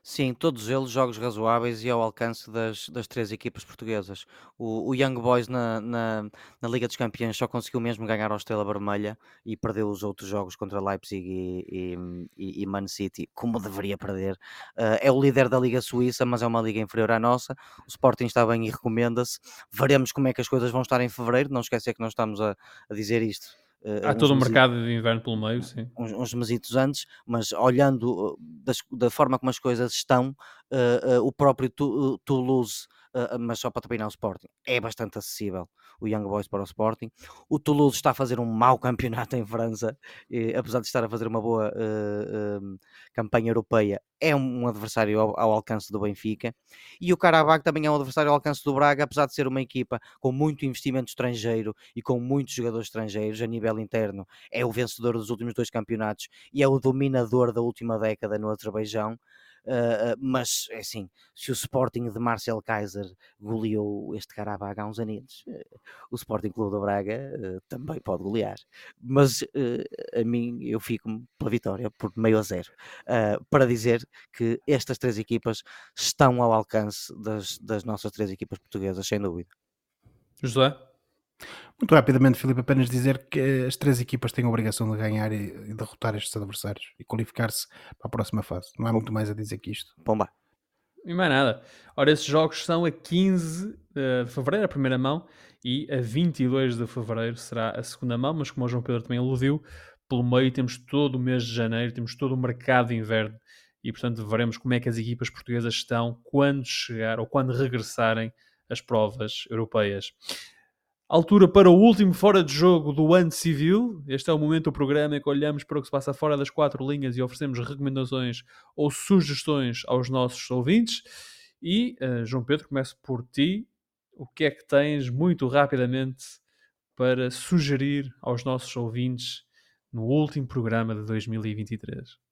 Sim, todos eles jogos razoáveis e ao alcance das, das três equipas portuguesas. O, o Young Boys na, na, na Liga dos Campeões só conseguiu mesmo ganhar ao Estrela Vermelha e perdeu os outros jogos contra Leipzig e, e, e Man City, como deveria perder. Uh, é o líder da Liga Suíça, mas é uma liga inferior à nossa. O Sporting está bem e recomenda-se. Veremos como é que as coisas vão estar em fevereiro. Não esquecer que nós estamos a, a dizer isto
Há todo um mercado de inverno pelo meio, sim.
Uns, uns mesitos antes, mas olhando das, da forma como as coisas estão, uh, o próprio Toulouse uh, mas só para terminar o Sporting, é bastante acessível o Young Boys para o Sporting. O Toulouse está a fazer um mau campeonato em França, e, apesar de estar a fazer uma boa uh, campanha europeia, é um adversário ao, ao, alcance do Benfica. E o Karabakh também é um adversário ao alcance do Braga, apesar de ser uma equipa com muito investimento estrangeiro e com muitos jogadores estrangeiros a nível interno. É o vencedor dos últimos dois campeonatos e é o dominador da última década no Azerbaijão. Uh, mas, é assim, se o Sporting de Marcel Kaiser goleou este Carabag há uns aninhos, uh, o Sporting Clube da Braga uh, também pode golear. Mas a mim, eu fico pela vitória por meio a zero, para dizer que estas três equipas estão ao alcance das, das nossas três equipas portuguesas, sem dúvida.
José?
Muito rapidamente, Filipe, apenas dizer que as três equipas têm a obrigação de ganhar e, derrotar estes adversários e qualificar-se para a próxima fase. Não há muito mais a dizer que isto.
Pomba.
E mais nada. Ora, esses jogos são a 15 eh, de fevereiro, a primeira mão, e a 22 de fevereiro será a segunda mão, mas como o João Pedro também aludiu, pelo meio temos todo o mês de janeiro, temos todo o mercado de inverno e, portanto, veremos como é que as equipas portuguesas estão quando chegar ou quando regressarem às provas europeias. Altura para o último fora de jogo do ano civil. Este é o momento do programa em que olhamos para o que se passa fora das quatro linhas e oferecemos recomendações ou sugestões aos nossos ouvintes. E, uh, João Pedro, começo por ti. O que é que tens, muito rapidamente, para sugerir aos nossos ouvintes no último programa de 2023?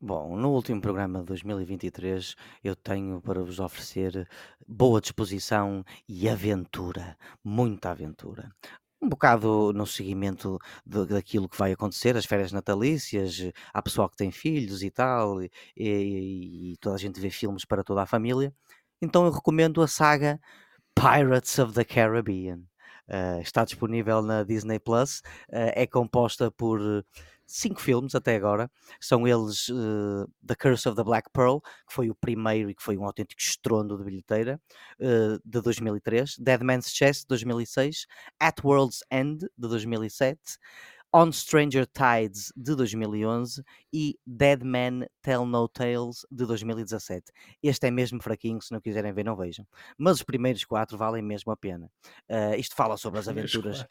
Bom, no último programa de 2023 eu tenho para vos oferecer boa disposição e aventura, muita aventura. Um bocado no seguimento de- daquilo que vai acontecer, as férias natalícias, há pessoal que tem filhos e tal, e, e- e toda a gente vê filmes para toda a família. Então eu recomendo a saga Pirates of the Caribbean. Uh, está disponível na Disney Plus, uh, é composta por cinco filmes até agora. São eles uh, The Curse of the Black Pearl, que foi o primeiro e que foi um autêntico estrondo de bilheteira, uh, de 2003. Dead Man's Chest, de 2006. At World's End, de 2007. On Stranger Tides de 2011 e Dead Man Tell No Tales de 2017. Este é mesmo fraquinho, se não quiserem ver, não vejam. Mas os primeiros quatro valem mesmo a pena. Uh, isto fala sobre as aventuras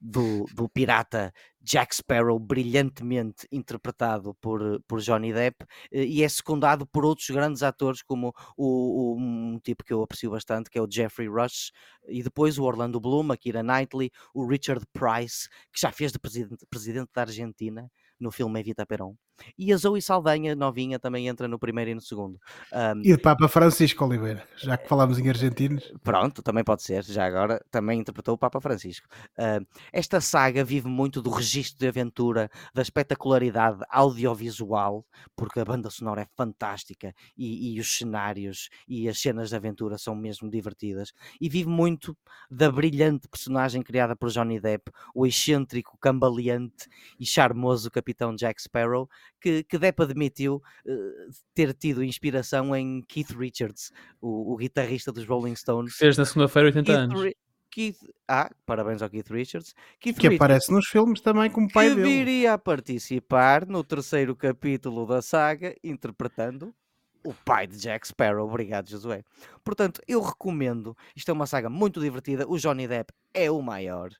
do, do pirata Jack Sparrow, brilhantemente interpretado por, por Johnny Depp, eh, e é secundado por outros grandes atores, como o, o, um tipo que eu aprecio bastante, que é o Jeffrey Rush, e depois o Orlando Bloom, a Kira Knightley, o Richard Price, que já fez de presidente, presidente da Argentina no filme Evita Perón. E a Zoe Saldanha, novinha, também entra no primeiro e no segundo. Um,
E de Papa Francisco Oliveira, já que falámos em argentinos.
Pronto, também pode ser, já agora também interpretou o Papa Francisco. Uh, esta saga vive muito do registro de aventura, da espetacularidade audiovisual, porque a banda sonora é fantástica e, e, os cenários e as cenas de aventura são mesmo divertidas, e vive muito da brilhante personagem criada por Johnny Depp, o excêntrico, cambaleante e charmoso Capitão Jack Sparrow, que, que Depp admitiu uh, ter tido inspiração em Keith Richards, o, o guitarrista dos Rolling Stones.
Fez na segunda-feira 80
Keith
anos.
Ri- Keith, ah, parabéns ao Keith Richards. Keith
Que
Richards,
aparece nos filmes também como pai
que
dele.
viria a participar no terceiro capítulo da saga, interpretando o pai de Jack Sparrow. Obrigado, Josué. Portanto, eu recomendo. Isto é uma saga muito divertida. O Johnny Depp é o maior.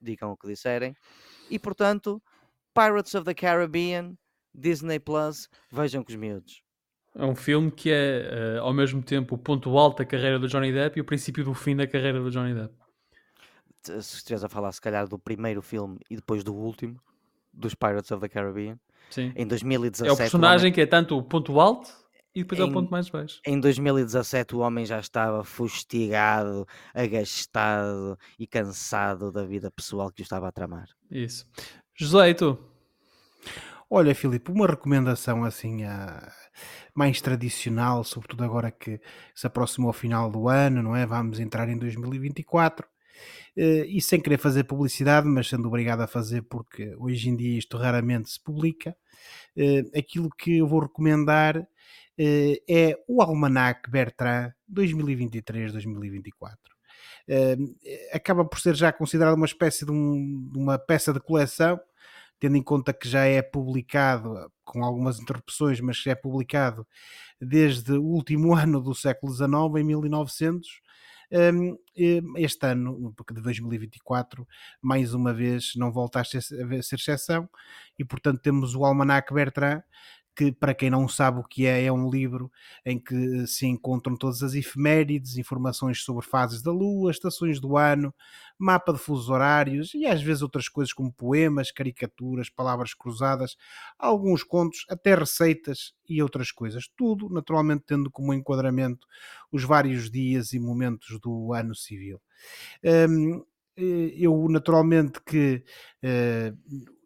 Digam o que disserem. E, portanto, Pirates of the Caribbean, Disney Plus, vejam com os miúdos.
É um filme que é, eh, ao mesmo tempo, o ponto alto da carreira do Johnny Depp e o princípio do fim da carreira do Johnny Depp.
Se estiveres a falar, se calhar, do primeiro filme e depois do último, dos Pirates of the Caribbean,
Sim.
em 2017.
É o
homem-
personagem que é tanto o ponto alto e depois é o
Em-
ponto mais baixo.
Em 2017 o homem já estava fustigado, agastado e cansado da vida pessoal que o estava a tramar.
Isso. José, e tu?
Olha, Filipe, uma recomendação assim ah, mais tradicional, sobretudo agora que se aproxima ao final do ano, não é? Vamos entrar em 2024. eh, e sem querer fazer publicidade, mas sendo obrigado a fazer porque hoje em dia isto raramente se publica, eh, aquilo que eu vou recomendar eh, é o Almanac Bertrand 2023-2024. Eh, acaba por ser já considerado uma espécie de, um- de uma peça de coleção, tendo em conta que já é publicado, com algumas interrupções, mas já é publicado desde o último ano do século XIX, em 1900. Um, este ano, de 2024, mais uma vez não volta a ser exceção, e portanto temos o Almanac Bertrand, que para quem não sabe o que é, é um livro em que se encontram todas as efemérides, informações sobre fases da Lua, estações do ano, mapa de fusos horários e às vezes outras coisas como poemas, caricaturas, palavras cruzadas, alguns contos, até receitas e outras coisas. Tudo, naturalmente, tendo como enquadramento os vários dias e momentos do ano civil. Um, eu, naturalmente, que uh,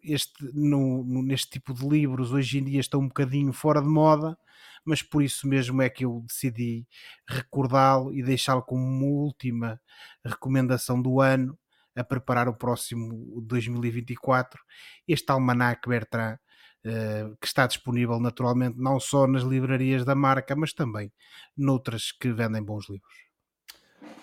este, no, no, neste tipo de livros hoje em dia estão um bocadinho fora de moda, mas por isso mesmo é que eu decidi recordá-lo e deixá-lo como uma última recomendação do ano a preparar o próximo 2024. Este Almanac Bertrand, uh, que está disponível naturalmente não só nas livrarias da marca, mas também noutras que vendem bons livros.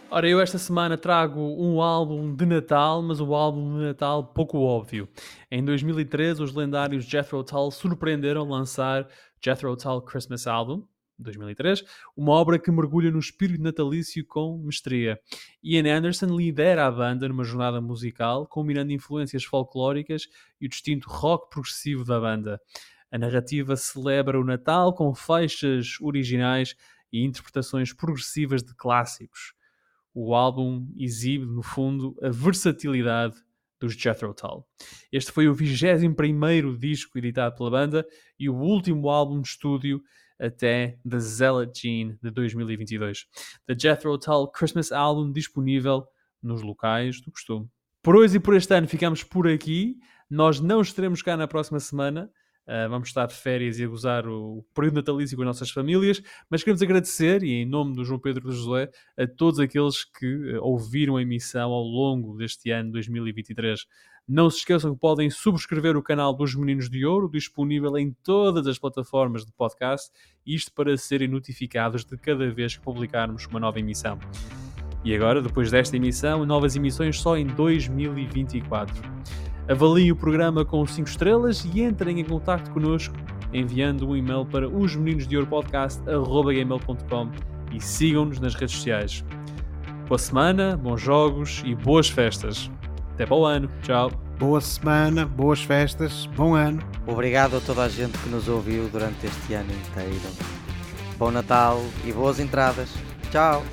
Ora, eu esta semana trago um álbum de Natal, mas um álbum de Natal pouco óbvio. Em 2013, os lendários Jethro Tull surpreenderam lançar Jethro Tull Christmas Album, 2003, uma obra que mergulha no espírito natalício com mestria. Ian Anderson lidera a banda numa jornada musical, combinando influências folclóricas e o distinto rock progressivo da banda. A narrativa celebra o Natal com faixas originais e interpretações progressivas de clássicos o álbum exibe, no fundo, a versatilidade dos Jethro Tull. Este foi o 21º disco editado pela banda e o último álbum de estúdio até The Zealot Gene de 2022. The Jethro Tull Christmas Album disponível nos locais do costume. Por hoje e por este ano ficamos por aqui. Nós não estaremos cá na próxima semana. Uh, vamos estar de férias e a gozar o período natalício com as nossas famílias, mas queremos agradecer, e em nome do João Pedro de Josué, a todos aqueles que uh, ouviram a emissão ao longo deste ano 2023. Não se esqueçam que podem subscrever o canal dos Meninos de Ouro, disponível em todas as plataformas de podcast, isto para serem notificados de cada vez que publicarmos uma nova emissão. E agora, depois desta emissão, novas emissões só em 2024. Avaliem o programa com 5 estrelas e entrem em contato connosco enviando um e-mail para osmeninosdeouropodcast.gmail.com e sigam-nos nas redes sociais. Boa semana, bons jogos e boas festas. Até para o ano. Tchau.
Boa semana, boas festas, bom ano.
Obrigado a toda a gente que nos ouviu durante este ano inteiro. Bom Natal e boas entradas. Tchau.